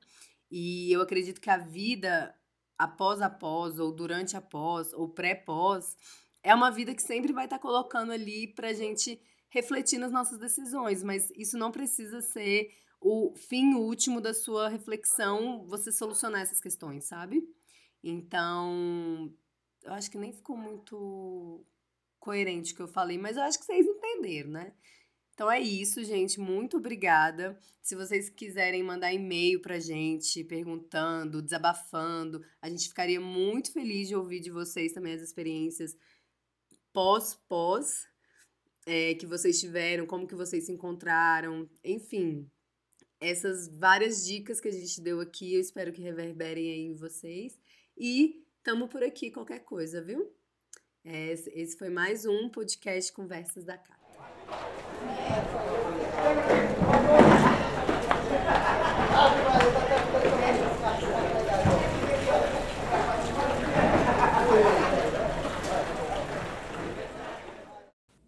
[SPEAKER 7] E eu acredito que a vida após após, ou durante após, ou pré-pós, é uma vida que sempre vai estar tá colocando ali pra gente refletir nas nossas decisões, mas isso não precisa ser o fim último da sua reflexão você solucionar essas questões, sabe? Então, eu acho que nem ficou muito coerente o que eu falei, mas eu acho que vocês entenderam, né? Então é isso, gente. Muito obrigada. Se vocês quiserem mandar e-mail pra gente, perguntando, desabafando, a gente ficaria muito feliz de ouvir de vocês também as experiências pós-pós é, que vocês tiveram, como que vocês se encontraram, enfim, essas várias dicas que a gente deu aqui, eu espero que reverberem aí em vocês. E tamo por aqui qualquer coisa, viu? É, esse foi mais um podcast Conversas da Cata.